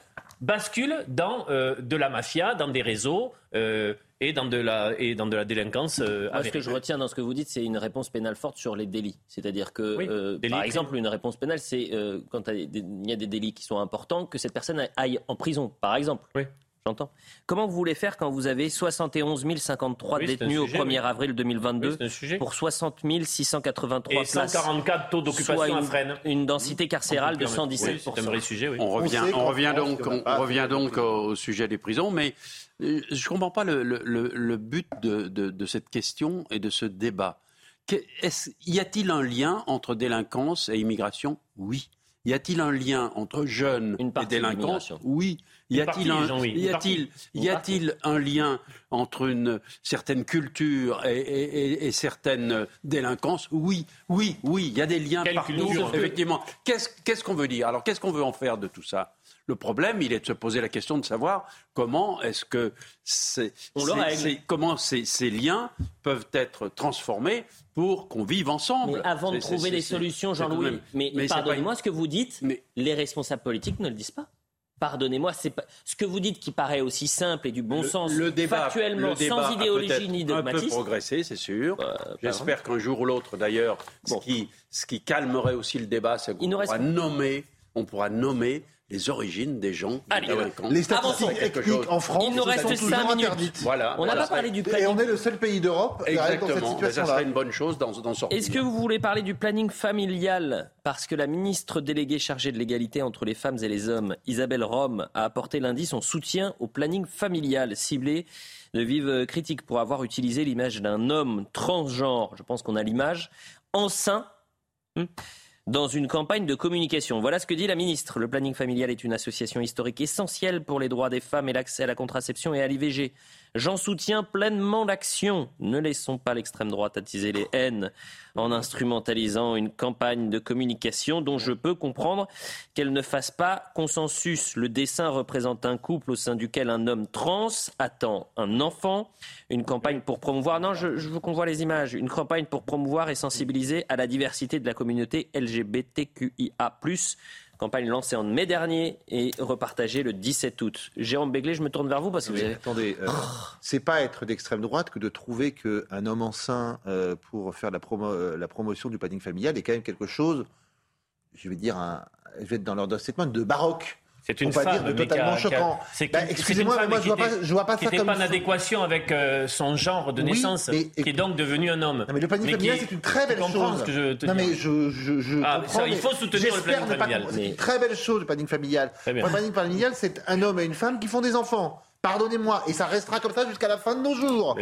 basculent dans euh, de la mafia, dans des réseaux euh, et, dans de la, et dans de la délinquance euh, Moi, ce que je retiens dans ce que vous dites, c'est une réponse pénale forte sur les délits. C'est-à-dire que, Oui, euh, délits, par exemple, une réponse pénale, c'est euh, quand il y a des délits qui sont importants, que cette personne aille en prison, par exemple. Oui. J'entends. Comment vous voulez faire quand vous avez 71 053 Oui, détenus au sujet, 1er oui. avril 2022 Oui, pour 60 683 Et places 144 taux d'occupation à une, Fresnes. une densité carcérale de Oui, 117 c'est un vrai sujet, oui. On revient, on qu'en revient donc, on pas revient donc au sujet des prisons, mais euh, je ne comprends pas le, le- le- le but de, de- de cette question et de ce débat. Que- y a-t-il un lien entre délinquance et immigration? Oui. Y a-t-il un lien entre jeunes Une et l'immigration. Oui. Y a-t-il un, Jean-Louis, y une a-t-il, partie. y a-t-il un lien entre une certaine culture et, et- et- et certaines délinquances? Oui, oui, oui. Il y a des liens Quelle partout. culture? Effectivement. Qu'est-ce qu'est-ce qu'on veut dire? Alors, qu'est-ce qu'on veut en faire de tout ça? Le problème, il est de se poser la question de savoir comment est-ce que On c'est- comment ces, ces liens peuvent être transformés pour qu'on vive ensemble. Mais avant de trouver des solutions, Jean-Louis, mais, mais c'est pas pardonnez-moi, ce que vous dites, Mais- les responsables politiques ne le disent pas. Pardonnez-moi, c'est pas ce que vous dites qui paraît aussi simple et du bon le, sens, le débat, factuellement, le débat sans idéologie ni un peu dogmatisme. progressé, c'est sûr. Euh, J'espère qu'un jour ou l'autre, d'ailleurs, Bon. ce, qui, ce qui calmerait aussi le débat, c'est qu'on pourra reste- nommer, on pourra nommer les origines des gens Allez. délinquants. Les statistiques ethniques en France Il nous reste sont cinq toujours minutes. interdites. Voilà. On n'a pas parlé du Et planning. on est le seul pays d'Europe à être dans cette Exactement. Mais ça serait une bonne chose d'en d'en sortir. Est-ce que vous voulez parler du planning familial? Parce que la ministre déléguée chargée de l'égalité entre les femmes et les hommes, Isabelle Rome, a apporté lundi son soutien au planning familial ciblé de vives critiques pour avoir utilisé l'image d'un homme transgenre, je pense qu'on a l'image, enceint hmm, dans une campagne de communication. Voilà ce que dit la ministre. Le planning familial est une association historique essentielle pour les droits des femmes et l'accès à la contraception et à l'IVG. J'en soutiens pleinement l'action. Ne laissons pas l'extrême droite attiser les haines en instrumentalisant une campagne de communication dont je peux comprendre qu'elle ne fasse pas consensus. Le dessin représente un couple au sein duquel un homme trans attend un enfant. Une campagne pour promouvoir, non, je, qu'on voit les images, une campagne pour promouvoir et sensibiliser à la diversité de la communauté LGBTQIA+. Campagne lancée en mai dernier et repartagée le 17 août. Jérôme Béglé, je me tourne vers vous parce que vous avez... attendez, euh, c'est pas être d'extrême droite que de trouver qu'un homme enceint euh, pour faire la, promo- euh, la promotion du planning familial est quand même quelque chose, je vais dire, un, je vais être dans l'ordre de statement, de baroque. C'est une femme, dire de totalement choquant. Bah, excusez-moi, mais moi, je vois pas- je vois pas qui ça comme pas en adéquation avec euh, son genre de Oui, naissance, mais- qui est donc devenu un homme. Non, mais le planning familial, c'est une très belle chose. ce que je te non, mais je, je, je Ah, comprends. ça, il faut soutenir le planning familial. C'est une très belle chose, le planning familial. Le planning familial, c'est un homme et une femme qui font des enfants. Pardonnez-moi, et ça restera comme ça jusqu'à la fin de nos jours.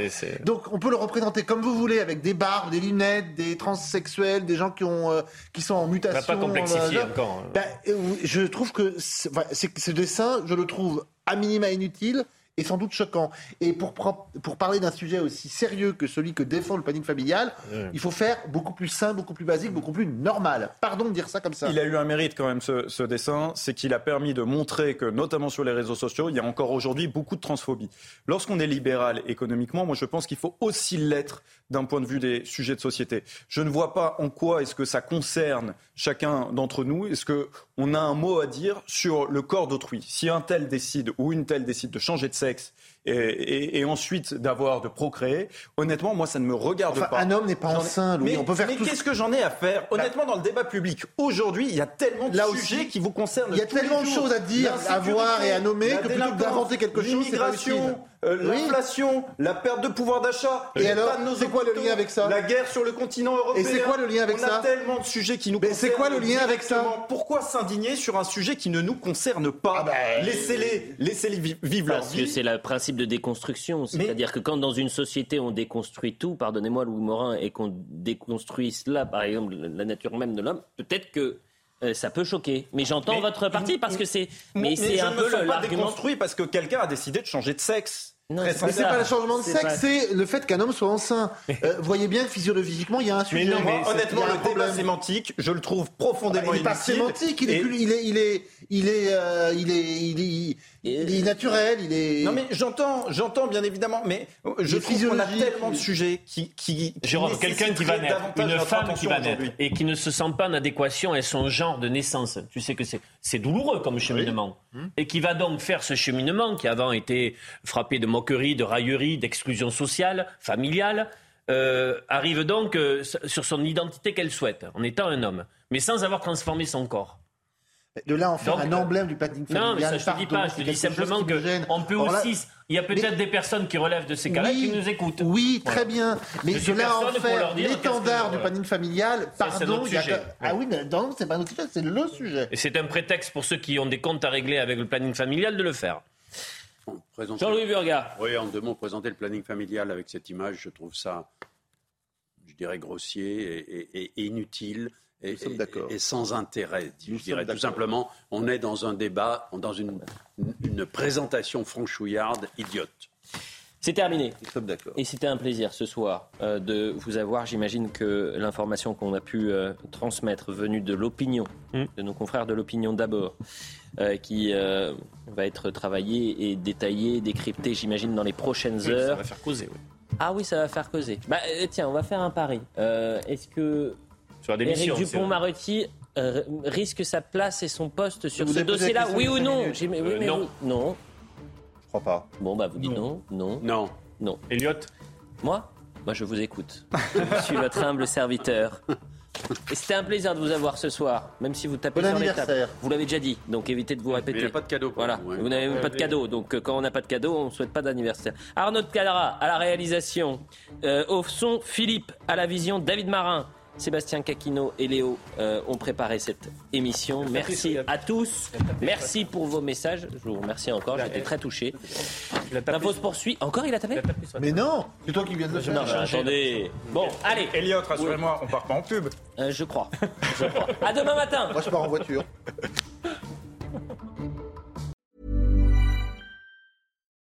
Donc on peut le représenter comme vous voulez, avec des barbes, des lunettes, des transsexuels, des gens qui ont euh, qui sont en On va mutation. pas complexifier euh, encore. hein. ben, euh, je trouve que c'est- enfin, ce dessin, je le trouve à minima inutile et sans doute choquant. Et pour, pour parler d'un sujet aussi sérieux que celui que défend le planning familial, il faut faire beaucoup plus simple, beaucoup plus basique, beaucoup plus normal. Pardon de dire ça comme ça. Il a eu un mérite quand même ce, ce dessin, c'est qu'il a permis de montrer que, notamment sur les réseaux sociaux, il y a encore aujourd'hui beaucoup de transphobie. Lorsqu'on est libéral économiquement, moi je pense qu'il faut aussi l'être d'un point de vue des sujets de société. Je ne vois pas en quoi est-ce que ça concerne chacun d'entre nous. Est-ce que on a un mot à dire sur le corps d'autrui? Si un tel décide ou une telle décide de changer de sexe six. Et, et- et ensuite d'avoir de procréer, honnêtement, moi ça ne me regarde Enfin, pas. un homme n'est pas enceint, Louis. Mais, On peut faire mais tout qu'est-ce que j'en ai à faire? Honnêtement, dans le débat public, aujourd'hui, il y a tellement de Là sujets aussi, qui vous concernent. il y a tellement de choses à dire, à voir et à nommer la que plutôt que d'inventer quelque chose, c'est pas utile. l'immigration, euh, Oui. l'inflation, la perte de pouvoir d'achat. Et alors, de nos c'est quoi le lien avec ça La guerre sur le continent européen. Et c'est quoi le lien avec On ça a tellement de sujets qui nous Mais concernent. c'est quoi le lien avec ça. Pourquoi s'indigner sur un sujet qui ne nous concerne pas? Ah ben, Laissez-les, laissez-les vi- vivre leur Parce que vie. c'est le principe de déconstruction. C'est-à-dire que quand dans une société on déconstruit tout, pardonnez-moi Louis Morin, et qu'on déconstruit cela, par exemple la nature même de l'homme, peut-être que euh, ça peut choquer. Mais j'entends votre parti parce que c'est. Mais, Mais c'est je un ne peu l'argument. déconstruit parce que quelqu'un a décidé de changer de sexe. Non, c'est pas Mais c'est ça. pas le changement de sexe, pas- c'est le fait qu'un homme soit enceint. Euh, vous voyez bien que physiologiquement, il y a un sujet. Mais non, Moi, mais honnêtement, le débat sémantique, je le trouve profondément il n'est pas sémantique, il est, Et- plus- il est, il est, il est, euh, il est, il est, il est naturel, il est. Non mais j'entends, j'entends bien évidemment, mais je trouve qu'on a tellement de sujets qui, qui, Jérôme, quelqu'un qui va naître, une femme qui va naître et qui ne se sent pas en adéquation avec son genre de naissance, tu sais que c'est c'est douloureux comme cheminement, et qui va donc faire ce cheminement qui avant était frappé de moqueries, de railleries, d'exclusion sociale, familiale, euh, arrive donc euh, sur son identité qu'elle souhaite, en étant un homme, mais sans avoir transformé son corps. De là en faire Donc, un emblème du planning familial. Non, mais ça je te dis pas, je te dis simplement gêne. qu'on peut là- aussi, il y a peut-être des personnes qui relèvent de ces cas-là qui nous écoutent. Oui, très bien. Mais de là en faire l'étendard que- du planning familial, Ça, pardon, notre il y a sujet. que- Ah oui, mais non, c'est pas notre sujet, c'est le sujet. Et c'est un prétexte pour ceux qui ont des comptes à régler avec le planning familial de le faire. Présenter- Jean-Louis Burga. Oui, en deux mots, présenter le planning familial avec cette image, je trouve ça, je dirais, grossier et, et- et inutile. Et, Nous sommes et- d'accord. et sans intérêt, Nous je dirais tout simplement. On est dans un débat, dans une, une présentation franchouillarde, idiote. C'est terminé. Nous sommes d'accord. Et c'était un plaisir ce soir euh, de vous avoir. J'imagine que l'information qu'on a pu euh, transmettre venue de l'opinion, Mm. de nos confrères de l'opinion d'abord, euh, qui euh, va être travaillée et détaillée, décryptée, j'imagine, dans les prochaines Ça heures. va faire causer, oui. Ah oui, ça va faire causer. Bah, euh, tiens, on va faire un pari. Euh, Est-ce que Sur la Dupont-Moretti euh, risque sa place et son poste sur vous ce dossier-là Oui ou non oui, Euh, mais oui. Non. Je crois pas. Bon, bah, vous dites non. Non. Non. Non. Elliot Moi Moi, je vous écoute. je suis votre humble serviteur. Et c'était un plaisir de vous avoir ce soir, même si vous tapez Bon sur les tables. Vous l'avez déjà dit, donc évitez de vous Mais répéter. il n'y a pas de cadeau. Voilà, vous, hein. vous n'avez pas de cadeau, donc euh, quand on n'a pas de cadeau, on ne souhaite pas d'anniversaire. Arnaud Calara à la réalisation, Euh, au son Philippe à la vision, David Marin, Sébastien Caquino et Léo euh, ont préparé cette émission. Merci à tous, merci pour vos messages. Je vous remercie encore, j'étais très touché. L'info se poursuit. Encore il a tapé Mais non, c'est toi qui viens de le Non, faire. attendez. Bon, allez, Elliot, rassurez-moi, on part pas en pub. Euh, je crois. Je crois. À demain matin. Moi, je pars en voiture.